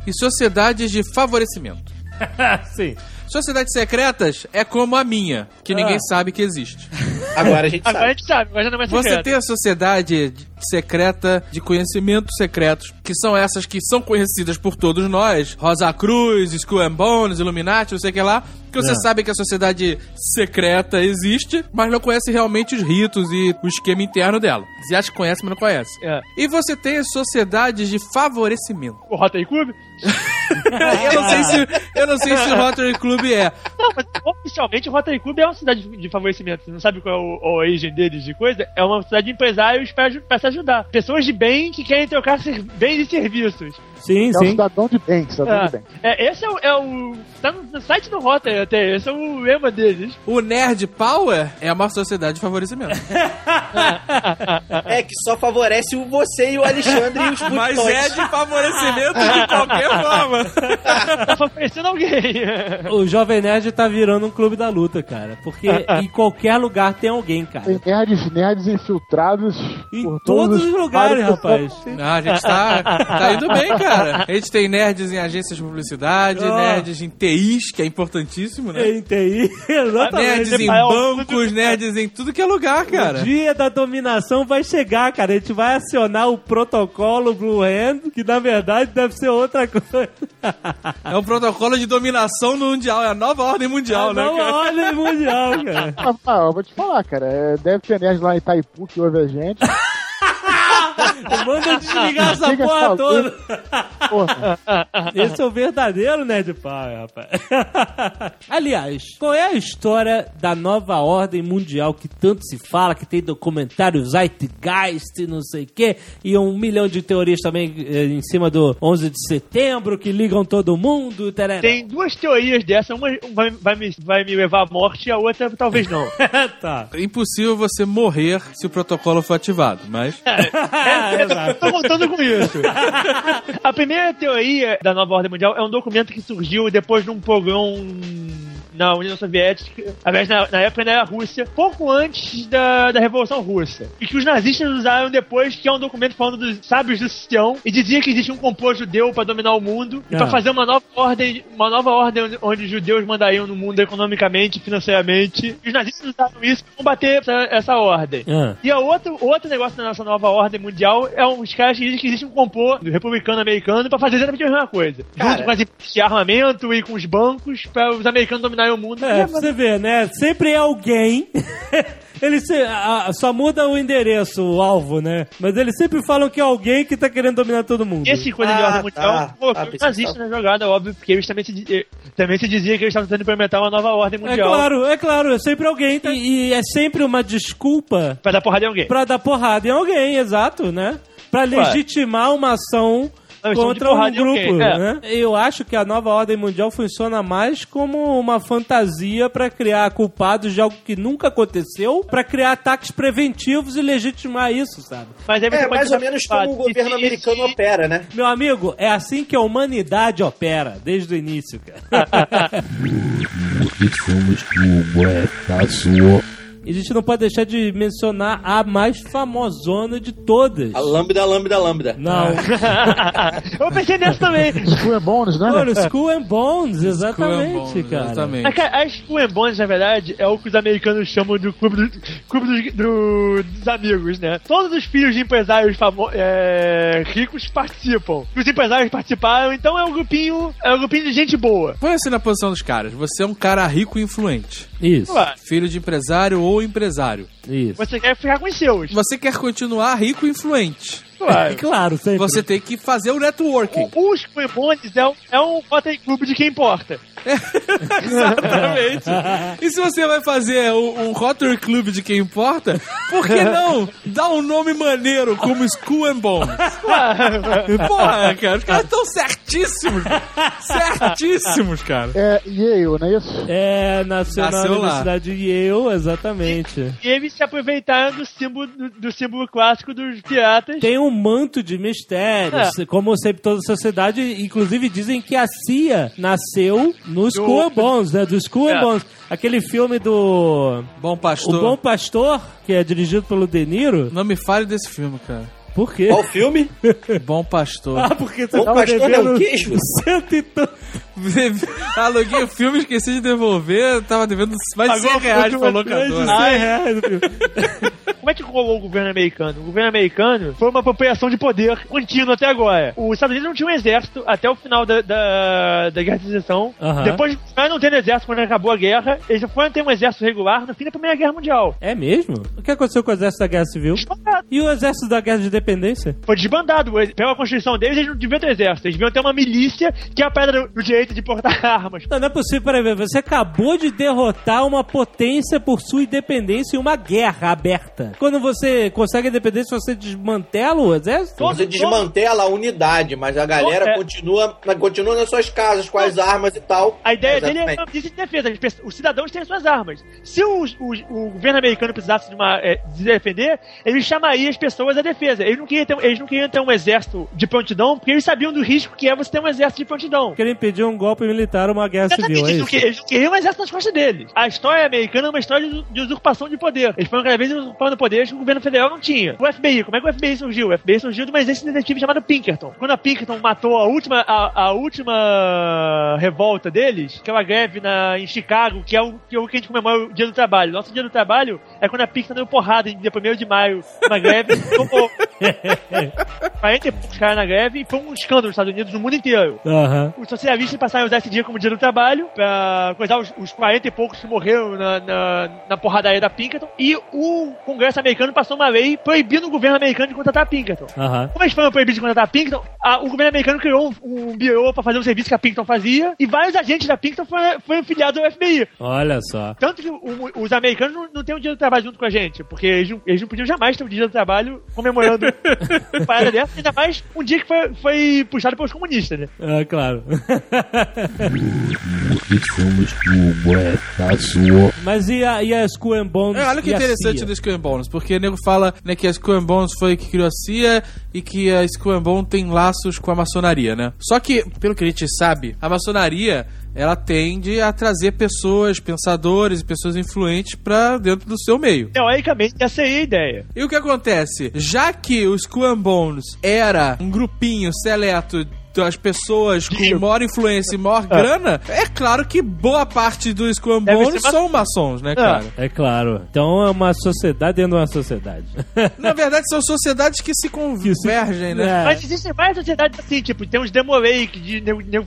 e sociedades de favorecimento. Sim. Sociedades secretas é como a minha, que ninguém sabe que existe. Agora a gente Agora a sabe. gente sabe, agora já não é Você tem a sociedade secreta de conhecimentos secretos, que são essas que são conhecidas por todos nós, Rosa Cruz, Skull and Bones, Illuminati, não sei o que lá, que você É. sabe que a sociedade secreta existe, mas não conhece realmente os ritos e o esquema interno dela. Você acha que conhece, mas não conhece. É. E você tem as sociedades de favorecimento. O Rotary Club? eu não sei se eu não sei se o Rotary Club é. Não, mas oficialmente o Rotary Club é uma cidade de- favorecimento. Você não sabe qual é o, a origem deles de coisa? É uma cidade de empresários se ajudar. Pessoas de bem que querem trocar bens e serviços. Sim, É um sim. cidadão de bem, cidadão Ah, de bem. é, esse é o, é o. Tá no, site do Rotary até, esse é o lema deles. O Nerd Power é uma sociedade de favorecimento. É que só favorece o você e o Alexandre e os Mas botões. é de favorecimento de qualquer forma. Tá favorecendo alguém. O Jovem Nerd tá virando um clube da luta, cara. Porque em qualquer lugar tem alguém, cara. Tem nerds, nerds infiltrados Em por todos os lugares, rapaz. Não, a gente tá, tá indo bem, cara. A gente tem nerds em agências de publicidade, Ah. nerds em TIs, que é importantíssimo, né? Em TI, exatamente. Nerds em É o- bancos, nerds em tudo que é lugar, O cara. dia da dominação vai chegar, cara. A gente vai acionar o protocolo Blue Hand, que na verdade deve ser outra coisa. É o protocolo de dominação mundial, é a nova ordem mundial, a né, nova cara? ordem mundial, cara. Ah, ah, eu vou te falar, cara. é, Deve ter nerd lá em Itaipu que ouve a gente. Manda desligar essa Liga porra essa toda. Porra. Esse é o verdadeiro Nerd Power, rapaz. Aliás, qual é a história da nova ordem mundial que tanto se fala, que tem documentário Zeitgeist e não sei o quê, e um milhão de teorias também eh, em cima do 11 de setembro, que ligam todo mundo, tarará. Tem duas teorias dessa, uma vai, vai me, vai me levar à morte e a outra talvez não. tá. É impossível você morrer se o protocolo for ativado, mas. Exato. tô contando com isso. A primeira teoria da nova ordem mundial é um documento que surgiu depois de um pogrom na União Soviética, aliás, na, na época na Rússia, pouco antes da, da Revolução Russa. E que os nazistas usaram depois, que é um documento falando dos sábios do Sião, e dizia que existe um complô judeu para dominar o mundo, e Ah. para fazer uma nova ordem, uma nova ordem onde, os judeus mandariam no mundo economicamente, financeiramente. E os nazistas usaram isso para combater essa, essa ordem. Ah. E a outro, outro negócio da nossa nova ordem mundial é uns caras que dizem que existe um complô do republicano americano pra fazer exatamente a mesma coisa. Cara. Junto com as de armamento e com os bancos pra os americanos dominarem o mundo. É, pra você ver, né? Sempre é alguém. Eles se- a- só muda o endereço, o alvo, né? Mas eles sempre falam que é alguém que tá querendo dominar todo mundo. Esse coisa de Ah, ordem mundial tá. colocou pensei nazistas que na jogada, óbvio, porque eles também se, eh, também se dizia que eles estavam tentando implementar uma nova ordem É mundial claro, é claro, é sempre alguém. tá? E, e é sempre uma desculpa pra dar porrada em alguém. pra dar porrada em alguém, exato, né? Pra legitimar uma ação Contra um grupo, é. né? Eu acho que a nova ordem mundial funciona mais como uma fantasia pra criar culpados de algo que nunca aconteceu, pra criar ataques preventivos e legitimar isso, sabe? Mas É mais ou menos como o e governo americano opera, né? Meu amigo, é assim que a humanidade opera, desde o início, cara. E a gente não pode deixar de mencionar a mais famosona de todas. A lambda, lambda, lambda. Não. Eu pensei nessa também. School and Bones, né? Mano, School and Bones, exatamente, and Bones, cara. Exatamente. A, ca- a School and Bones, na verdade, é o que os americanos chamam de clube, do- clube dos, do- dos amigos, né? Todos os filhos de empresários famo- é, ricos participam. Os empresários participaram, então é um grupinho, é um grupinho de gente boa. Põe-se na posição dos caras. Você é um cara rico e influente. Isso, Ué, Filho de empresário ou empresário. isso. Você quer ficar com os seus. Você quer continuar rico e influente. É Ué. claro, sempre. Você tem que fazer o networking. O- Os Bones é um, é um Rotary Clube de quem importa. Exatamente. E se você vai fazer um, um Rotary Club de quem importa, por que não dar um nome maneiro como School and Bones? Porra, cara, os caras estão certíssimos. Certíssimos, cara. É Yale, não é isso? É, nasceu, na lá. Universidade de Yale, exatamente. E eles se aproveitaram do símbolo, do, do símbolo clássico dos piratas. Tem um manto de mistérios, como sempre toda sociedade, inclusive dizem que a CIA nasceu no School and Bones, né? Do School É. Bones. Aquele filme do Bom O pastor. Bom Pastor, que é dirigido pelo De Niro. Não me fale desse filme, cara. Por quê? Qual filme? Bom pastor. Ah, porque você Bom tava Pastor devendo não, o queijo. cento e tanto. Aluguei o filme, esqueci de devolver, tava devendo mais de 100 Pagou reais pra mais de locadora. 100 reais o filme. Que rolou o governo americano? O governo americano foi uma apropriação de poder contínua até agora. Os Estados Unidos não tinham um exército até o final da, da, da Guerra de Secessão. Depois de não tendo exército quando acabou a guerra, eles já foram ter um exército regular no fim da Primeira Guerra Mundial. É mesmo? O que aconteceu com o exército da Guerra Civil? Desbandado. E o exército da Guerra de Independência? Foi desbandado. Pela Constituição deles, eles não deviam ter exército. Eles deviam ter uma milícia que é a pedra do direito de portar armas. Não, não é possível, peraí, peraí, você acabou de derrotar uma potência por sua independência em uma guerra aberta. Quando você consegue a independência, você desmantela o exército? Você desmantela a unidade, mas a galera É. continua, continua nas suas casas com as armas e tal. A ideia dele é Exatamente. de defesa. Os cidadãos têm suas armas. Se os- os- o governo americano precisasse de, uma, é, de defender, ele chamaria as pessoas à defesa. Eles não, queriam ter, eles não queriam ter um exército de prontidão, porque eles sabiam do risco que é você ter um exército de prontidão. Querem impedir um golpe militar uma guerra civil, é Exatamente, eles, eles queriam um exército nas costas deles. A história americana é uma história de, de usurpação de poder. Eles foram cada vez usurpando poderes que o governo federal não tinha. O FBI, como é que o FBI surgiu? O FBI surgiu de uma agência detetive chamada Pinkerton. Quando a Pinkerton matou a última, a, a última revolta deles, aquela greve na, em Chicago, que é, o, que é o que a gente comemora o dia do trabalho. Nosso dia do trabalho é quando a Pinkerton deu porrada em dia 1 de maio, uma greve, tomou 40 e poucos caras na greve e foi um escândalo nos Estados Unidos, no mundo inteiro. Aham. Os socialistas passaram a usar esse dia como dia do trabalho pra coisar os, os 40 e poucos que morreram na, na, na porradaria da Pinkerton. E o Congresso americano passou uma lei proibindo o governo americano de contratar a Pinkerton. Aham. Como eles foram proibidos de contratar a Pinkerton, a- o governo americano criou um, um bureau pra fazer o serviço que a Pinkerton fazia e vários agentes da Pinkerton foram, foram filiados ao FBI. Olha só. Tanto que o- os americanos não, não têm um dia do trabalho junto com a gente, porque eles não, eles não podiam jamais ter um dia do trabalho comemorando uma parada dessa, ainda mais um dia que foi, foi puxado pelos comunistas, né? É, claro. Mas e, a, e a Skull and Bones? É, olha que a interessante do Skull and Bones, porque o nego fala né, que a Skull Bones foi que criou a CIA e que a Skull Bones tem laços com a maçonaria, né? Só que, pelo que a gente sabe, a maçonaria ela tende a trazer pessoas, pensadores e pessoas influentes pra dentro do seu meio. Teoricamente, essa aí é a ideia. E o que acontece? Já que o Skull Bones era um grupinho seleto das pessoas com maior influência e maior grana, é claro que boa parte do Skull and Deve Bones ser ma- são maçons, né, cara? É claro. Então é uma sociedade dentro de uma sociedade. Na verdade, são sociedades que se convergem, né? É. Mas existem várias sociedades assim, tipo, tem os Demolake, de, de, de,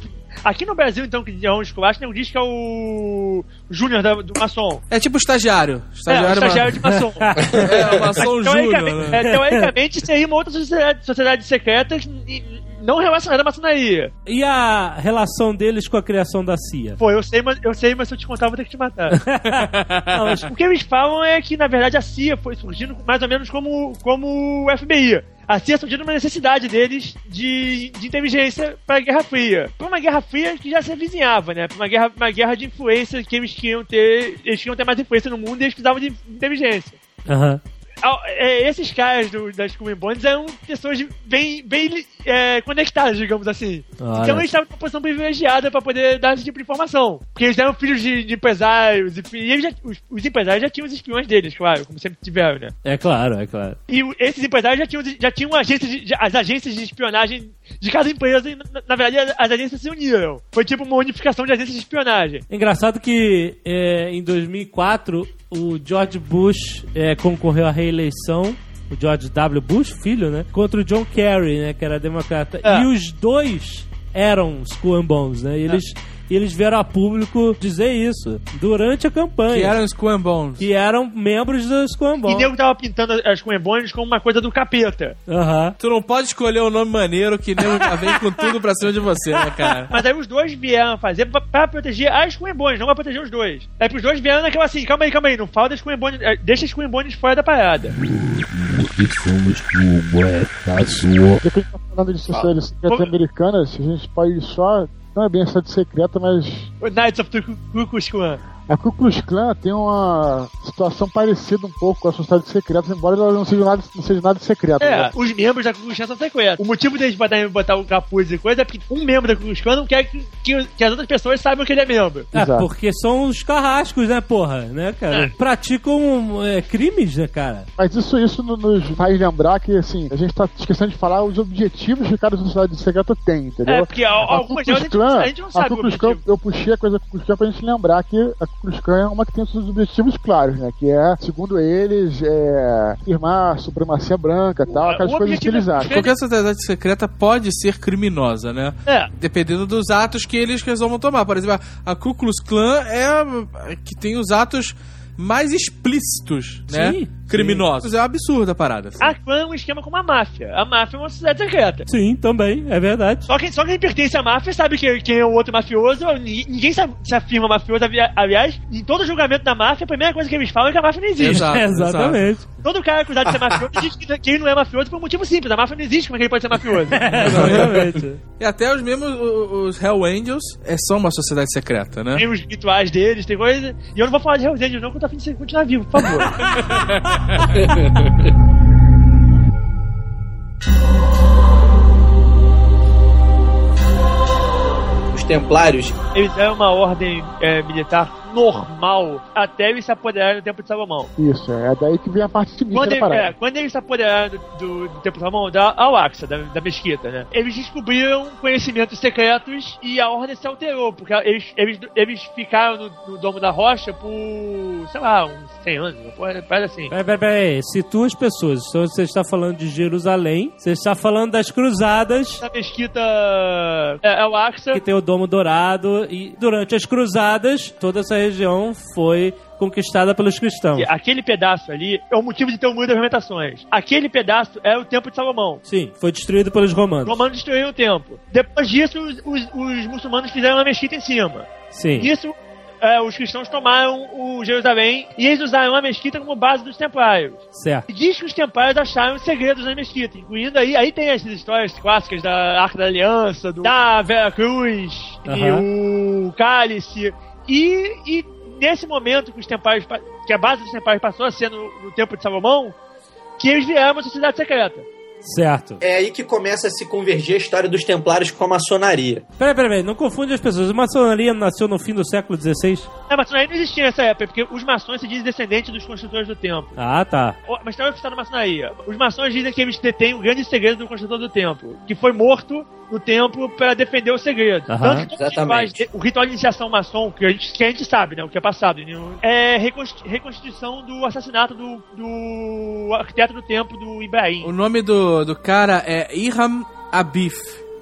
aqui no Brasil, então, que é um esculacho, nego diz que é o Júnior da- do maçom. É tipo estagiário. É, o Estagiário, estagiário de maçom. é, o maçom júnior, teoricamente, né? é, teoricamente, seria uma outra sociedade, sociedade secreta e- não relacionada à maçonaria. E a relação deles com a criação da CIA? Pô, eu sei, mas, eu sei, mas se eu te contar, eu vou ter que te matar. Não, mas o que eles falam é que, na verdade, a CIA foi surgindo mais ou menos como, como o FBI. A CIA surgiu numa necessidade deles de, de inteligência para a Guerra Fria. Para uma Guerra Fria que já se avizinhava, né? Para uma guerra, uma guerra de influência que eles queriam ter. Eles queriam ter mais influência no mundo e eles precisavam de inteligência. Aham. É, esses caras do, das Cuban Bonds eram pessoas bem, bem é, conectadas, digamos assim. Olha. Então eles estavam numa posição privilegiada para poder dar esse tipo de informação. Porque eles eram filhos de, de empresários, e, e já- os, os empresários já tinham os espiões deles, claro, como sempre tiveram, né? É claro, é claro. E esses empresários já tinham, já tinham agências de, de- as agências de espionagem de cada empresa, e na, na verdade as agências se uniram. Foi tipo uma unificação de agências de espionagem. Engraçado que é, em 2004 o George Bush é, concorreu à reeleição. O George W. Bush, filho, né? Contra o John Kerry, né? Que era democrata. É. E os dois eram Skull and Bones, né? E eles, e eles vieram a público dizer isso durante a campanha. Que eram os Skull and Bones. Que eram membros do Skull and E nego tava pintando as Cuban Bonds como uma coisa do capeta. Aham. Tu não pode escolher um nome maneiro que nego já vem com tudo pra cima de você, né, cara? Mas aí os dois vieram fazer pra, pra proteger as Cuembones, não pra proteger os dois. Aí pros dois vieram naquela assim, calma aí, calma aí, não fala das Cuembones, deixa as Cuembones fora da parada. Já que a gente tá falando de sociedade secreta Como- americana, se a gente pode só. Não é bem sociedade secreta, mas Knights of the Klux Klan. A Ku Klux Klan tem uma situação parecida um pouco com a sociedade secreta, embora ela não seja nada, não seja nada secreto. É, né? os membros da Ku Klux Klan são secretos. O motivo deles botar, botar o capuz e coisa é porque um membro da Ku Klux Klan não quer que, que, que as outras pessoas saibam que ele é membro. É, Exato. porque são os carrascos, né, porra? Né, cara? É. Praticam é, crimes, né, cara? Mas isso, isso no- nos faz lembrar que, assim, a gente tá esquecendo de falar os objetivos que cada sociedade secreta tem, entendeu? É, porque A Ku algumas delas a a gente não a sabe Ku o Klux Klan, objetivo. eu puxei a coisa da Ku Klux Klan pra gente lembrar que a Ku Klux Klan é uma que tem seus objetivos claros, né? Que é, segundo eles, é, firmar a supremacia branca e tal, aquelas coisas que eles é- acham. Qualquer sociedade secreta pode ser criminosa, né? É, Dependendo dos atos que eles resolvam tomar. Por exemplo, a Ku Klux Klan é que tem os atos mais explícitos, né? Sim, Criminosos. É um absurdo a parada. assim. a clã é um esquema como a máfia. A máfia é uma sociedade secreta. Sim, também, é verdade. Só quem, só quem pertence à máfia sabe que, quem é o outro mafioso. Ninguém, se, se afirma mafioso. Aliás, em todo julgamento da máfia, a primeira coisa que eles falam é que a máfia não existe. Exato, Exatamente. Todo cara acusado de ser mafioso diz que, que ele não é mafioso por um motivo simples. A máfia não existe, como é que ele pode ser mafioso? Exatamente. E até os mesmos, os Hell Angels, é, são uma sociedade secreta, né? tem os rituais deles, tem coisa. E eu não vou falar de Hells Angels, não, porque eu tô afim de continuar vivo, por favor. Os templários Eles eram uma ordem é, militar normal até eles se apoderarem do Templo de Salomão. Isso, é daí que vem a parte Quando, sinistra da ele- é, quando eles se apoderaram do, do, do Templo de Salomão, da Al-Aqsa, da, da mesquita, né? Eles descobriram conhecimentos secretos e a ordem se alterou, porque eles, eles, eles ficaram no, no Domo da Rocha por, sei lá, uns 100 anos, parece assim. Peraí, peraí, peraí. Situa as pessoas. Então você está falando de Jerusalém, você está falando das cruzadas, Na mesquita é, Al-Aqsa, que tem o Domo Dourado, e durante as cruzadas, toda essa região foi conquistada pelos cristãos. aquele pedaço ali é o motivo de ter o muro das lamentações. Aquele pedaço é o Templo de Salomão. Sim, foi destruído pelos Os romanos. romanos destruíram o templo. Depois disso, os, os- os muçulmanos fizeram uma mesquita em cima. Sim. Nisso, é, os cristãos tomaram o Jerusalém e eles usaram a mesquita como base dos templários. Certo. E diz que os templários acharam segredos na mesquita, incluindo aí, aí tem essas histórias clássicas da Arca da Aliança, do, da Vera Cruz, e Aham. o Cálice. E, e nesse momento que os templários, pa- que a base dos templários passou a ser no, no Templo de Salomão, que eles vieram uma sociedade secreta. Certo. É aí que começa a se convergir a história dos templários com a maçonaria. Peraí, peraí, peraí. Não confunde as pessoas. A maçonaria nasceu no fim do século XVI? A maçonaria não existia nessa época, porque os maçons se dizem descendentes dos construtores do templo. Ah, tá. Mas está oficial da maçonaria. Os maçons dizem que eles detêm o grande segredo do construtor do templo, que foi morto no templo para defender o segredo. Aham, Tanto que exatamente. faz o ritual de iniciação maçom, que a gente, que a gente sabe, né, o que é passado, né, é reconst- reconstituição do assassinato do, do arquiteto do templo, do Ibrahim. O nome do, do cara é Iham Abif,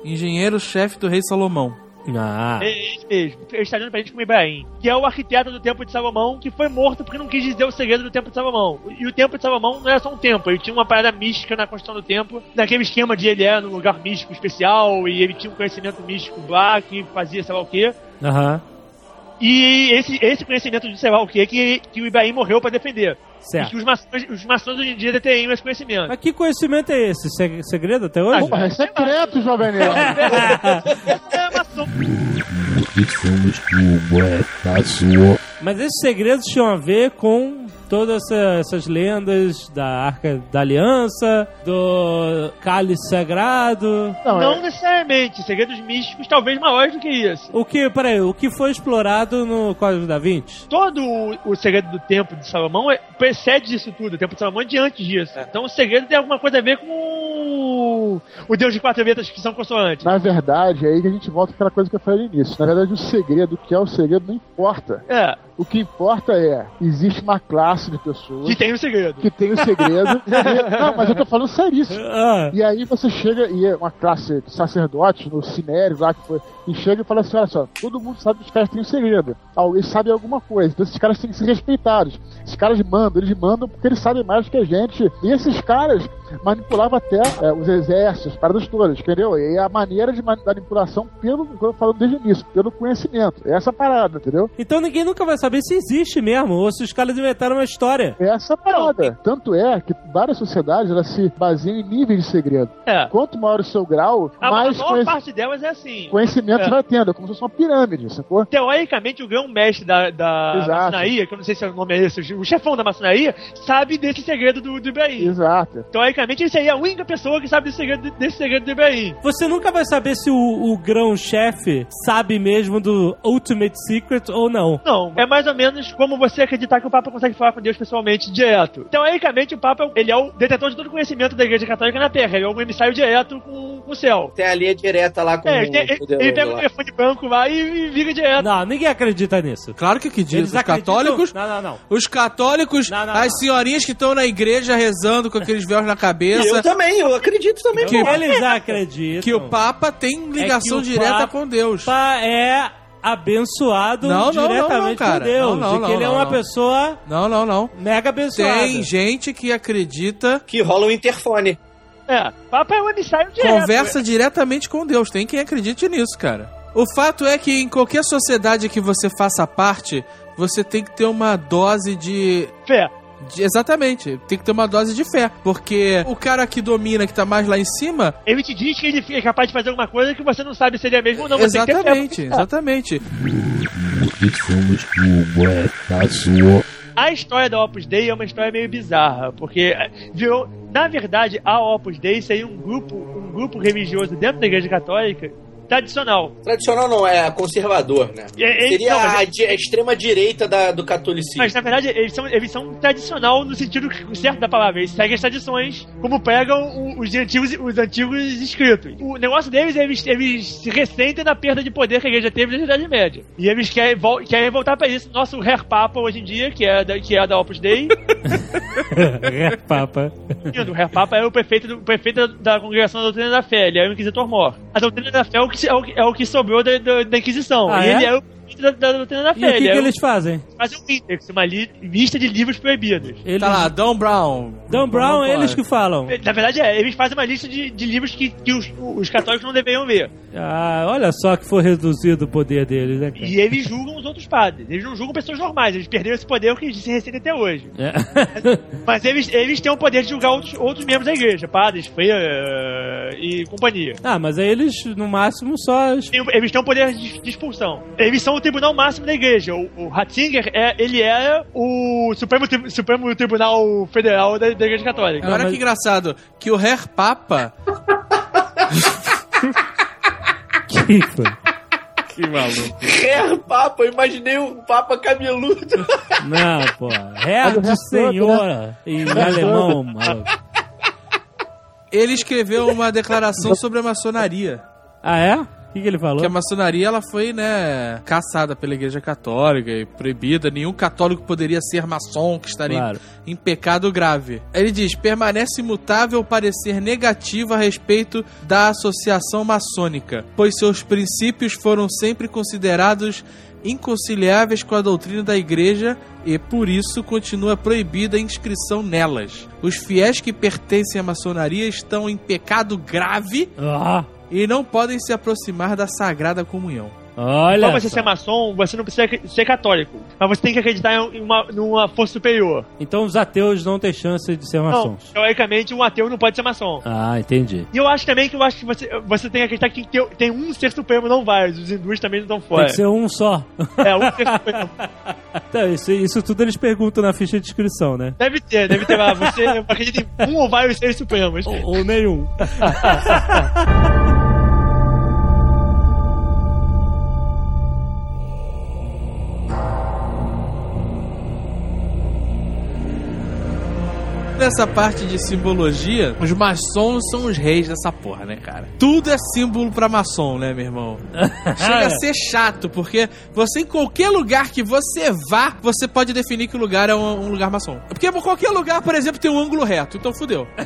engenheiro-chefe do rei Salomão. Ah. É ele mesmo. Ele está dando pra gente como Ibrahim. Que é o arquiteto do Templo de Salomão, que foi morto porque não quis dizer o segredo do Templo de Salomão. E o Templo de Salomão não era só um templo, ele tinha uma parada mística na construção do templo, naquele esquema de ele era num lugar místico especial, e ele tinha um conhecimento místico lá, que fazia sei lá o quê. Aham. E esse, esse conhecimento de sei lá o quê que, que o Ibrahim morreu pra defender. E Certo. que os maçons, os maçons hoje em dia detêm esse conhecimento. Mas que conhecimento é esse? Se- Segredo até hoje? Porra, é secreto, jovem nerd. É maçom. Mas esses segredos tinham a ver com todas essa- essas lendas da Arca da Aliança, do Cálice Sagrado. Não, Não é, necessariamente, segredos místicos talvez maiores do que isso. O que, peraí, o que foi explorado no Código da Vinci? todo o, o segredo do templo de Salomão é- precede isso tudo. O templo de Salomão é de antes disso. Então o segredo tem alguma coisa a ver com o, o deus de quatro letras que são consoantes. na verdade, é aí que a gente volta àquela coisa que eu falei no início. Na verdade, o segredo, o que é o segredo, não importa. É, O que importa é, existe uma classe de pessoas que tem o segredo. que tem o segredo. E- não, mas eu tô falando seríssimo. Ah, E aí você chega, e é uma classe de sacerdotes no Sinério lá que foi, e chega e fala assim: olha só, todo mundo sabe que os caras têm um segredo. Alguém sabe alguma coisa. Então esses caras têm que ser respeitados. Esses caras mandam, eles mandam porque eles sabem mais que a gente. E esses caras manipulavam até é, os exércitos, as paradas todas, entendeu? E a maneira de mani- manipulação, pelo que eu falo desde o início, pelo conhecimento. É essa parada, entendeu? então ninguém nunca vai saber se existe mesmo, ou se os caras inventaram uma história. É essa parada. Tanto é que várias sociedades elas se baseiam em níveis de segredo. É. Quanto maior o seu grau, A, a mais maior conhec- parte delas é assim. conhecimento É. vai tendo. É como se fosse uma pirâmide, sacou? Teoricamente, o grão-mestre da, da Exato. maçonaria, que eu não sei se o nome é esse, o chefão da maçonaria, sabe desse segredo do, do Ibrahim. Exato. Teoricamente, ele seria a única pessoa que sabe desse segredo, desse segredo do Ibrahim. Você nunca vai saber se o, o grão-chefe sabe mesmo do Ultimate Secret ou não. Não, é mais ou menos como você acreditar que o Papa consegue falar com Deus pessoalmente direto. Teoricamente, o Papa ele é o detentor de todo o conhecimento da Igreja Católica na Terra. Ele é um emissário direto com, com o céu. Tem a linha direta lá com É, ele, tem- o ele- poderoso ele pega o telefone branco lá e, e liga direto. Não, ninguém acredita nisso. Claro que. Eles Os acreditam- católicos. Não, não, não. Os católicos, Não, não, as não. senhorinhas que estão na igreja rezando com aqueles véus na Eu cabeça, também, eu acredito também. Que- pô. Eles acreditam. que o Papa tem ligação o direta Papa- com Deus. Papa é abençoado Não, não, não, diretamente não, cara. por Deus. Não, não, e que não, ele é uma não. pessoa Não, não, não. mega abençoada. Tem gente que acredita, Que rola o interfone. É, Papa é um emissário direto. conversa diretamente com Deus. Tem quem acredite nisso, cara. O fato é que em qualquer sociedade que você faça parte, você tem que ter uma dose de Fé. Exatamente, tem que ter uma dose de fé. Porque o cara que domina, que tá mais lá em cima, Ele te diz que ele é capaz de fazer alguma coisa que você não sabe se ele é mesmo ou não. Exatamente, exatamente. A história da Opus Dei é uma história meio bizarra, porque eh, virou, na verdade, a Opus Dei seria um grupo, um grupo religioso dentro da Igreja Católica tradicional. Tradicional não, é conservador, né? É, é, Seria não, a, di- a extrema direita da- do catolicismo. Mas na verdade eles são, eles são tradicional no sentido certo da palavra. Eles seguem as tradições como pregam os antigos, os antigos escritos. O negócio deles é eles, eles se ressentem na perda de poder que a igreja teve na Idade Média. E eles querem, vol- querem voltar pra isso. Nosso Herr Papa hoje em dia, que é da, que é da Opus Dei, É, Papa. o Herr Papa é o prefeito, do, o prefeito da, da congregação da doutrina da fé. Ele é o inquisitor mor. A doutrina da fé é o que, é o, que- é o que sobrou da, da, da Inquisição. Ah, e é? ele é o da, da doutrina da E fé. o que, que é eles fazem? O, fazem um índex, uma li, lista de livros proibidos. Eles... Tá lá, Dan Brown. Dan Brown, Não pode. eles que falam. Na verdade, é, eles fazem uma lista de, de livros que, que os, os católicos não deveriam ler. Ah, olha só que foi reduzido o poder deles, né, cara? E eles julgam os outros padres. Eles não julgam pessoas normais. Eles perderam esse poder que se ressentem até hoje. É. Mas eles, eles têm o poder de julgar outros, outros membros da igreja. Padres, freiras e companhia. Ah, mas aí eles, no máximo, só. Eles têm o poder de, de expulsão. Eles são o tribunal máximo da igreja. O, o Ratzinger, é, ele é o Supremo, Supremo Tribunal Federal da, da Igreja Católica. Agora mas- que engraçado, que o Herr Papa. Que foi? que maluco. É, Papa, eu imaginei um Papa cabeludo. Não, pô. Herr de resto, Senhora. Em alemão, maluco. Ele escreveu uma declaração sobre a maçonaria. Ah, é? O que, que ele falou? Que a maçonaria ela foi, né, caçada pela Igreja Católica e proibida. Nenhum católico poderia ser maçom, que estaria Claro. em pecado grave. Ele diz: permanece imutável o parecer negativo a respeito da associação maçônica, pois seus princípios foram sempre considerados inconciliáveis com a doutrina da igreja e por isso continua proibida a inscrição nelas. Os fiéis que pertencem à maçonaria estão em pecado grave Ah, e não podem se aproximar da sagrada comunhão. olha. Pra você só. ser maçom, você não precisa ser católico. Mas você tem que acreditar em uma, numa força superior. Então os ateus não têm chance de ser Não, maçons. teoricamente, um ateu não pode ser maçom. Ah, entendi. E eu acho também que eu acho que você, você tem que acreditar que tem, tem um ser supremo, não vários. Os hindus também não estão Tem fora. que ser um só. É, um ser supremo. Então, isso, isso tudo eles perguntam na ficha de inscrição, né? Deve ter, deve ter lá. Você acredita em um ou vários seres supremos. Ou, ou nenhum. Nessa parte de simbologia, os maçons são os reis dessa porra, né, cara? Tudo é símbolo pra maçom, né, meu irmão? Chega a ser chato, porque você, em qualquer lugar que você vá, você pode definir que o lugar é um, um lugar maçom. Porque qualquer lugar, por exemplo, tem um ângulo reto, então fudeu.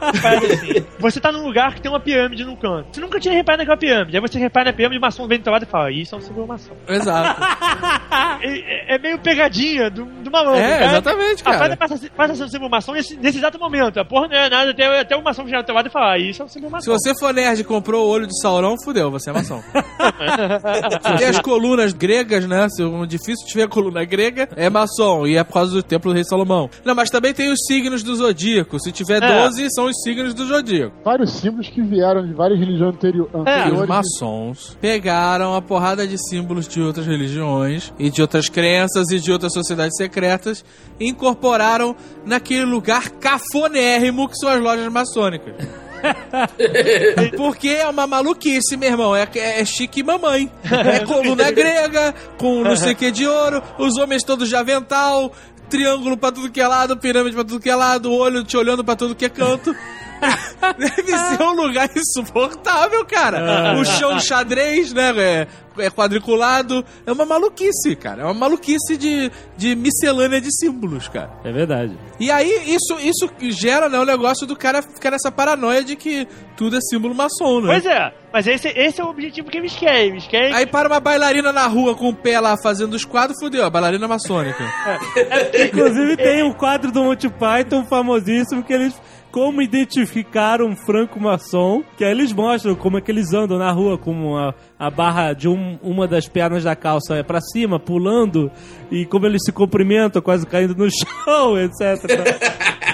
Assim. Você tá num lugar que tem uma pirâmide no canto. Você nunca tinha reparado naquela pirâmide. Aí você repara na pirâmide, o maçom vem do teu lado e fala: Isso é um símbolo maçom. Exato. É, é meio pegadinha do, do malandro. É, cara. exatamente, A cara. parada passa, a ser- passa a ser um símbolo maçom nesse, nesse exato momento. A porra não é nada até, até o maçom chegar do teu lado e falar: Isso é um símbolo Se maçom. você for nerd e comprou o olho de Sauron, fudeu, você é maçom. Se tem as colunas gregas, né? Se um difícil tiver coluna grega, é maçom. E é por causa do templo do rei Salomão. Não, mas também tem os signos do zodíaco. Se tiver É. 12, são os signos do zodíaco. Vários símbolos que vieram de várias religiões anteri- E os anteriores. maçons pegaram a porrada de símbolos de outras religiões e de outras crenças e de outras sociedades secretas e incorporaram naquele lugar cafonérrimo que são as lojas maçônicas. Porque é uma maluquice, meu irmão. É, é, é chique mamãe. É coluna grega, com não sei o que de ouro, os homens todos de avental, triângulo pra tudo que é lado, pirâmide pra tudo que é lado, olho te olhando pra tudo que é canto. Deve ser um lugar insuportável, cara. O chão xadrez, né? É, é quadriculado. É uma maluquice, cara. É uma maluquice de, de miscelânea de símbolos, cara. É verdade. E aí, isso, isso gera, né, o negócio do cara ficar nessa paranoia de que tudo é símbolo maçom, né? Pois é, mas esse, esse é o objetivo que eles querem. Eles querem. Aí para uma bailarina na rua com o pé lá fazendo os quadros, fudeu, a bailarina maçônica. Inclusive tem um quadro do Monty Python famosíssimo que eles como identificar um franco maçom, que aí eles mostram como é que eles andam na rua com a, a barra de um- uma das pernas da calça é pra cima, pulando, e como eles se cumprimentam, quase caindo no chão, etc.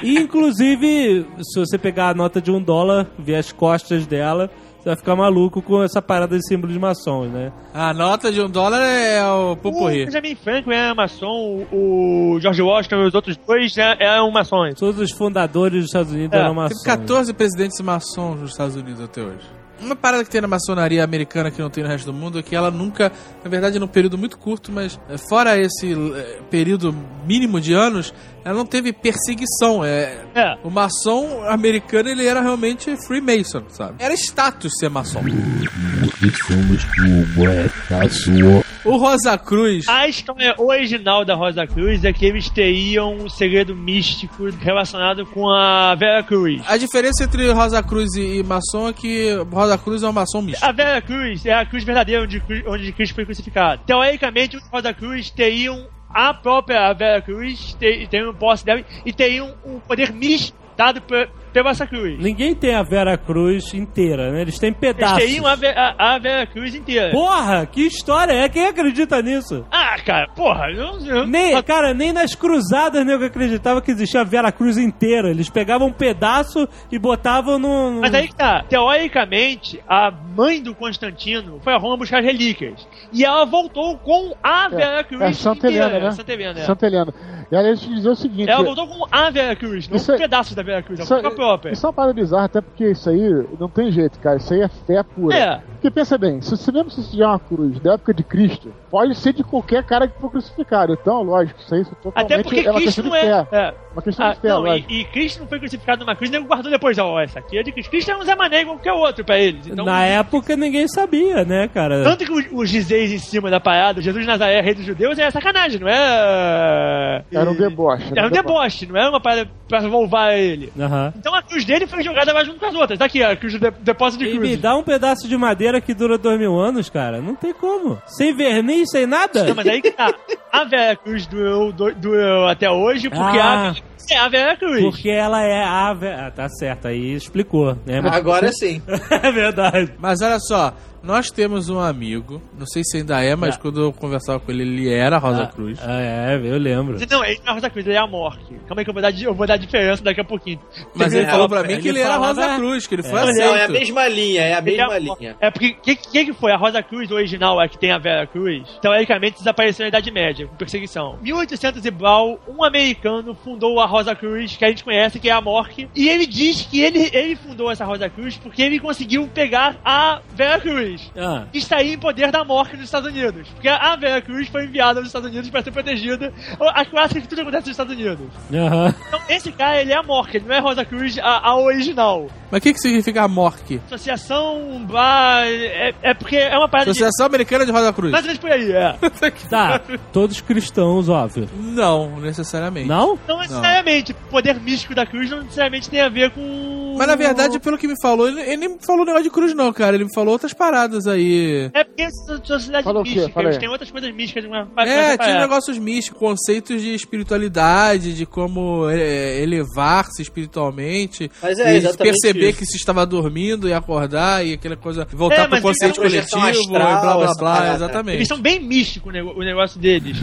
e inclusive, se você pegar a nota de um dólar, ver as costas dela, você vai ficar maluco com essa parada de símbolos maçons, né? A nota de um dólar é o O pupurri. Benjamin Franklin é maçom, o George Washington e os outros dois é, é um maçons. Todos os fundadores dos Estados Unidos É, eram Teve maçons. 14 presidentes maçons nos Estados Unidos até hoje. Uma parada que tem na maçonaria americana que não tem no resto do mundo é que ela nunca, na verdade, num período muito curto, mas eh, fora esse eh, período mínimo de anos, ela não teve perseguição. É, É. o maçom americano ele era realmente Freemason, sabe? Era status ser maçom. O Rosa Cruz. A história original da Rosa Cruz é que eles teriam um segredo místico relacionado com a Vera Cruz. A diferença entre Rosa Cruz e, e maçom é que Rosa Cruz é um maçom misto. A Vera Cruz é a cruz verdadeira onde, onde Cristo foi crucificado. Teoricamente, os Rosa Cruz teriam a própria Vera Cruz, ter- teriam posse dela e teriam um poder místico dado essa cruz. Ninguém tem a Vera Cruz inteira, né? Eles têm Eles pedaços. teriam a, Ve- a, a Vera Cruz inteira. Porra, que história é? Quem acredita nisso? Ah, cara, porra, eu, eu, Nem, cara, nem nas cruzadas nego acreditava que existia a Vera Cruz inteira. Eles pegavam um pedaço e botavam no. Mas aí que tá. Teoricamente, a mãe do Constantino foi a Roma buscar as relíquias. E ela voltou com a Vera Cruz É Santa inteira. Helena, né? Santa Helena, é. Santa Helena. E eu dizer o seguinte. Ela voltou com a Vera Cruz, não é- pedaços da Vera Cruz, ela Isso, isso é uma parada bizarra, até porque isso aí não tem jeito, cara. Isso aí é fé pura. É. Porque pensa bem, se você mesmo se já é uma cruz da época de Cristo, pode ser de qualquer cara que for crucificado. Então, lógico, isso aí é totalmente Até porque é uma Cristo não é. é. Uma questão Ah, de fé, não, e, e Cristo não foi crucificado numa cruz, nem guardou depois. Ó, essa aqui é de Cristo. Cristo é um Zé Mané igual qualquer outro pra eles. Então, Na época ninguém sabia, né, cara? Tanto que os, os gizeis em cima da parada, Jesus de Nazaré, rei dos judeus, é sacanagem, não é. Era um deboche. Era um deboche, não era uma parada pra louvar ele. Aham. Então a cruz dele foi jogada mais junto com as outras. Tá aqui, a cruz do de- depósito de E me cruz. dá um pedaço de madeira que dura dois mil anos, cara. Não tem como. Sem verniz, sem nada. Não, mas aí que tá. A Vera Cruz durou, do- durou até hoje porque Ah. a é a Vera Cruz. Porque ela é a. ve- Ah, tá certo, aí explicou, né? Agora sim. é verdade. Mas olha só, nós temos um amigo, não sei se ainda é, mas Ah. quando eu conversava com ele, ele era Rosa Ah, Cruz. Ah, é, eu lembro. Não, ele não é Rosa Cruz, ele é a Mork. Calma aí que eu vou dar, eu vou dar diferença daqui a pouquinho. Mas ele falou pra ele mim que ele era Rosa Cruz, que ele foi É. aceito. Não, é a mesma linha, é a é mesma a- linha. É porque, o que, que que foi? A Rosa Cruz original, a que tem a Vera Cruz, teoricamente desapareceu na Idade Média, com perseguição. 1800 e Blau, um americano fundou a Rosa Cruz, que a gente conhece, que é a Mork, e ele diz que ele, ele fundou essa Rosa Cruz porque ele conseguiu pegar a Vera Cruz. Ah, que está aí em poder da Mork nos Estados Unidos. Porque a Vera Cruz foi enviada aos Estados Unidos para ser protegida. A clássica que tudo acontece nos Estados Unidos. aham. Então, esse cara, ele é a Mork, ele não é Rosa Cruz, a, a original. Mas o que, que significa a Mork? Associação, blá, é, é porque é uma parada Associação Americana de Rosa Cruz. de... Menos por aí, é. Tá, todos cristãos, óbvio. Não, necessariamente. Não? Não necessariamente, o poder místico da cruz não necessariamente tem a ver com... Mas na verdade, pelo que me falou, ele, ele nem me falou negócio de cruz, não, cara. Ele me falou outras paradas aí. É porque sociedade quê? mística, eles têm outras coisas místicas. Uma, uma É, tinha negócios místicos, conceitos de espiritualidade, de como é, elevar-se espiritualmente. Mas é e exatamente perceber isso. que se estava dormindo e acordar e aquela coisa. Voltar É, pro conceito coletivo e astral, blá blá blá. parada. Exatamente. Eles são bem místicos o negócio deles.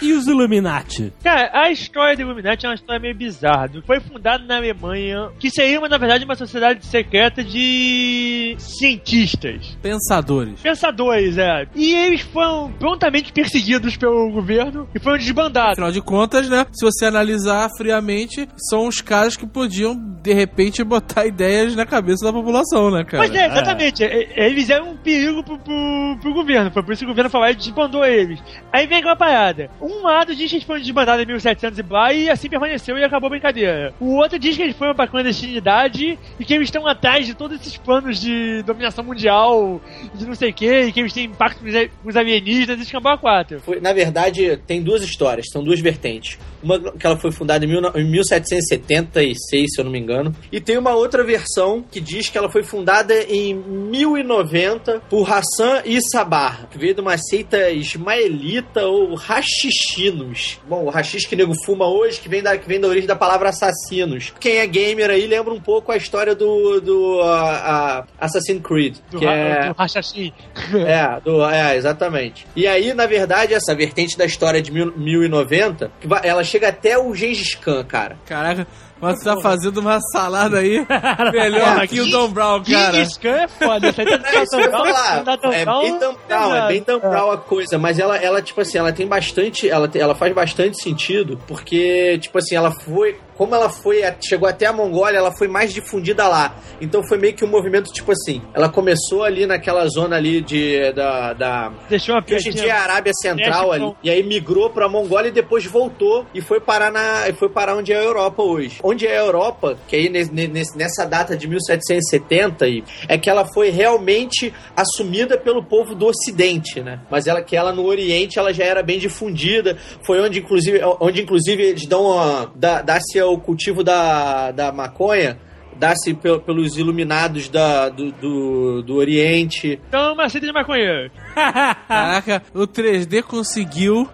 E os Illuminati? Cara, a história do Illuminati é uma história meio bizarra. Foi fundado na Alemanha, que seria, uma, na verdade, uma sociedade secreta de cientistas. Pensadores. Pensadores, é. E eles foram prontamente perseguidos pelo governo e foram desbandados. Afinal de contas, né? Se você analisar friamente, são os caras que podiam, de repente, botar ideias na cabeça da população, né, cara? Mas é, exatamente. E- Eles eram um perigo pro, pro, pro governo. Foi por isso que o governo falou e desbandou eles. Aí vem aquela parada. Um lado diz que eles foram desbandados em 1700 e blá, e assim permaneceu e acabou a brincadeira. O outro diz que eles foram pra clandestinidade e que eles estão atrás de todos esses planos de dominação mundial, de não sei o que, e que eles têm impacto com os alienígenas escambau a quatro. Foi- na verdade, tem duas histórias, são duas vertentes. Uma que ela foi fundada em, mil, em 1776, se eu não me engano. E tem uma outra versão que diz que ela foi fundada em 1090 por Hassan e Sabar, que veio de uma seita ismaelita ou rachichinos. Bom, o rachixe que nego fuma hoje, que vem, da, que vem da origem da palavra assassinos. Quem é gamer aí lembra um pouco a história do, do a- a Assassin's Creed. Do, que ra- é... do Hashashin. É, do, é, exatamente. E aí, na verdade, essa vertente da história de mil, 1090, que vai- ela chega até o Gengis Khan, cara. Caraca, Mas você tá fazendo uma salada aí melhor que o Tom Brown, cara. Gengis Khan é foda. Aí tá É isso que eu falar. É bem Dan Brown, é bem Dan Brown a coisa, mas ela, ela, tipo assim, ela tem bastante. Ela, ela faz bastante sentido, porque, tipo assim, ela foi. Como ela foi, chegou até a Mongólia, ela foi mais difundida lá. Então foi meio que um movimento, tipo assim. Ela começou ali naquela zona ali de. Da, da, Deixou que hoje em dia é a Arábia Central com- ali. E aí migrou pra Mongólia e depois voltou e foi parar na. foi parar onde é a Europa hoje. Onde é a Europa, que aí nes- nes- nessa data de 1770 aí, é que ela foi realmente assumida pelo povo do Ocidente, né? Mas ela que ela no Oriente ela já era bem difundida. Foi onde inclusive, onde inclusive eles dão a, dá, dá-se o cultivo da, da maconha. Dá-se pel- pelos iluminados da, do, do, do Oriente. Então, uma receita de maconheiro. Caraca, o 3D conseguiu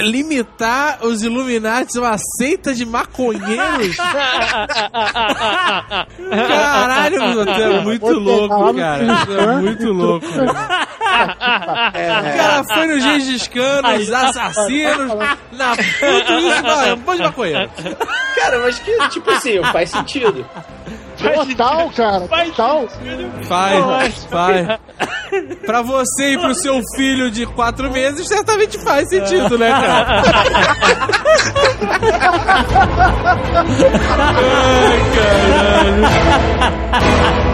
limitar os Illuminati a uma seita de maconheiros? Caralho, você é muito louco, cara. Você é muito louco. O cara foi no Gengis Khan, nos assassinos, na tudo isso, é um monte de maconheiro. Cara, mas que, tipo assim, faz sentido. Total, cara, Faz total. Faz, faz. Pra você e pro seu filho de quatro meses, certamente faz sentido, né, cara? Ai, caralho.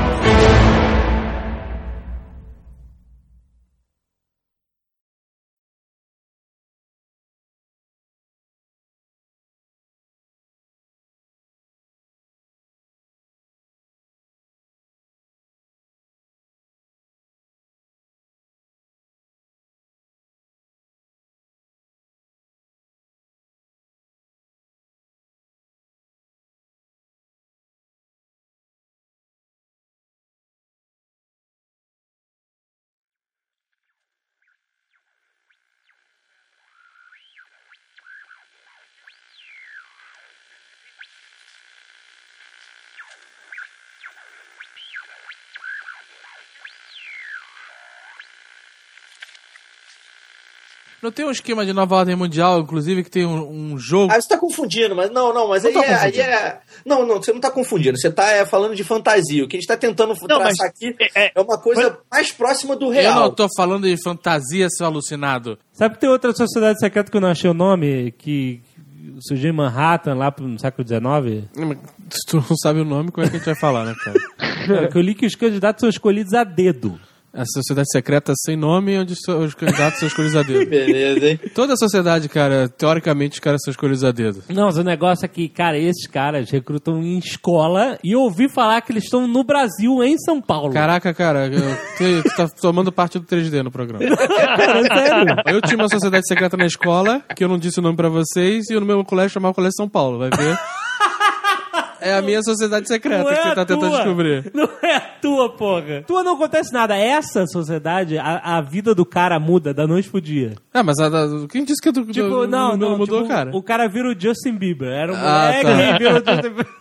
Não tem um esquema de nova ordem mundial, inclusive, que tem um, um jogo. Ah, você tá confundindo, mas não, não, mas Não aí, tô é, aí é. Não, não, você não tá confundindo. Você tá é, falando de fantasia. O que a gente tá tentando traçar mas aqui é- é- é uma coisa mais próxima do Eu real. não tô falando de fantasia, seu alucinado. Sabe que tem outra sociedade secreta que eu não achei o nome, que surgiu em Manhattan lá no século XIX? Se tu não sabe o nome, como é que a gente vai falar, né, cara? É, que eu li que os candidatos são escolhidos a dedo. A sociedade secreta sem nome, onde os candidatos são escolhidos a dedo. Beleza, hein? Toda a sociedade, cara, teoricamente, os caras são escolhidos a dedo. Não, mas o negócio é que, cara, esses caras recrutam em escola e eu ouvi falar que eles estão no Brasil, em São Paulo. Caraca, cara, eu, tu, tu tá tomando parte do 3D no programa. Sério. Eu tinha uma sociedade secreta na escola, que eu não disse o nome pra vocês, e no meu colégio chamava Colégio São Paulo, vai ver? É a minha sociedade secreta Não é que você tá tentando tua. descobrir. Não é a tua, porra. Tua não acontece nada. Essa sociedade, a, a vida do cara muda da noite pro dia. Ah, mas a, a, quem disse que tu, Tipo, tu- não, não, mudou, tipo, cara? O cara vira o Justin Bieber. Era um Ah, moleque tá. e vira o Justin Bieber.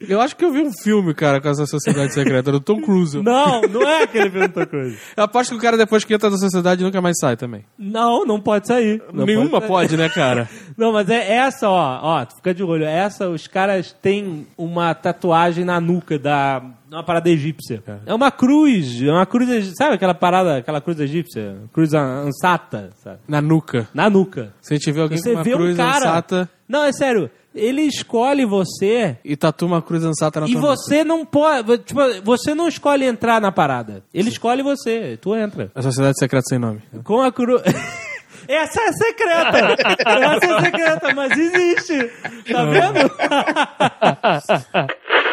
Eu acho que eu vi um filme, cara, com essa sociedade secreta, do Tom Cruise. Não, não é aquele filme da coisa. Eu aposto que o cara, depois que entra na sociedade, nunca mais sai também. Não, não pode sair. Não Nenhuma pode, pode, né, cara? Não, mas é essa, ó, ó, tu fica de olho. Essa, os caras têm uma tatuagem na nuca da. Uma parada egípcia. É uma cruz. É uma cruz. Sabe aquela parada, aquela cruz egípcia? Cruz an- ansata, sabe? Na nuca. Na nuca. Se vê alguém Você com uma cruz um cara. ansata Não, é sério. Ele escolhe você e tatua uma cruz ansata na e você não pode. Tipo, você não escolhe entrar na parada. Ele escolhe você. Tu entra. A sociedade secreta sem nome. Com a cruz. Essa é secreta! Essa é secreta, mas existe! Tá vendo?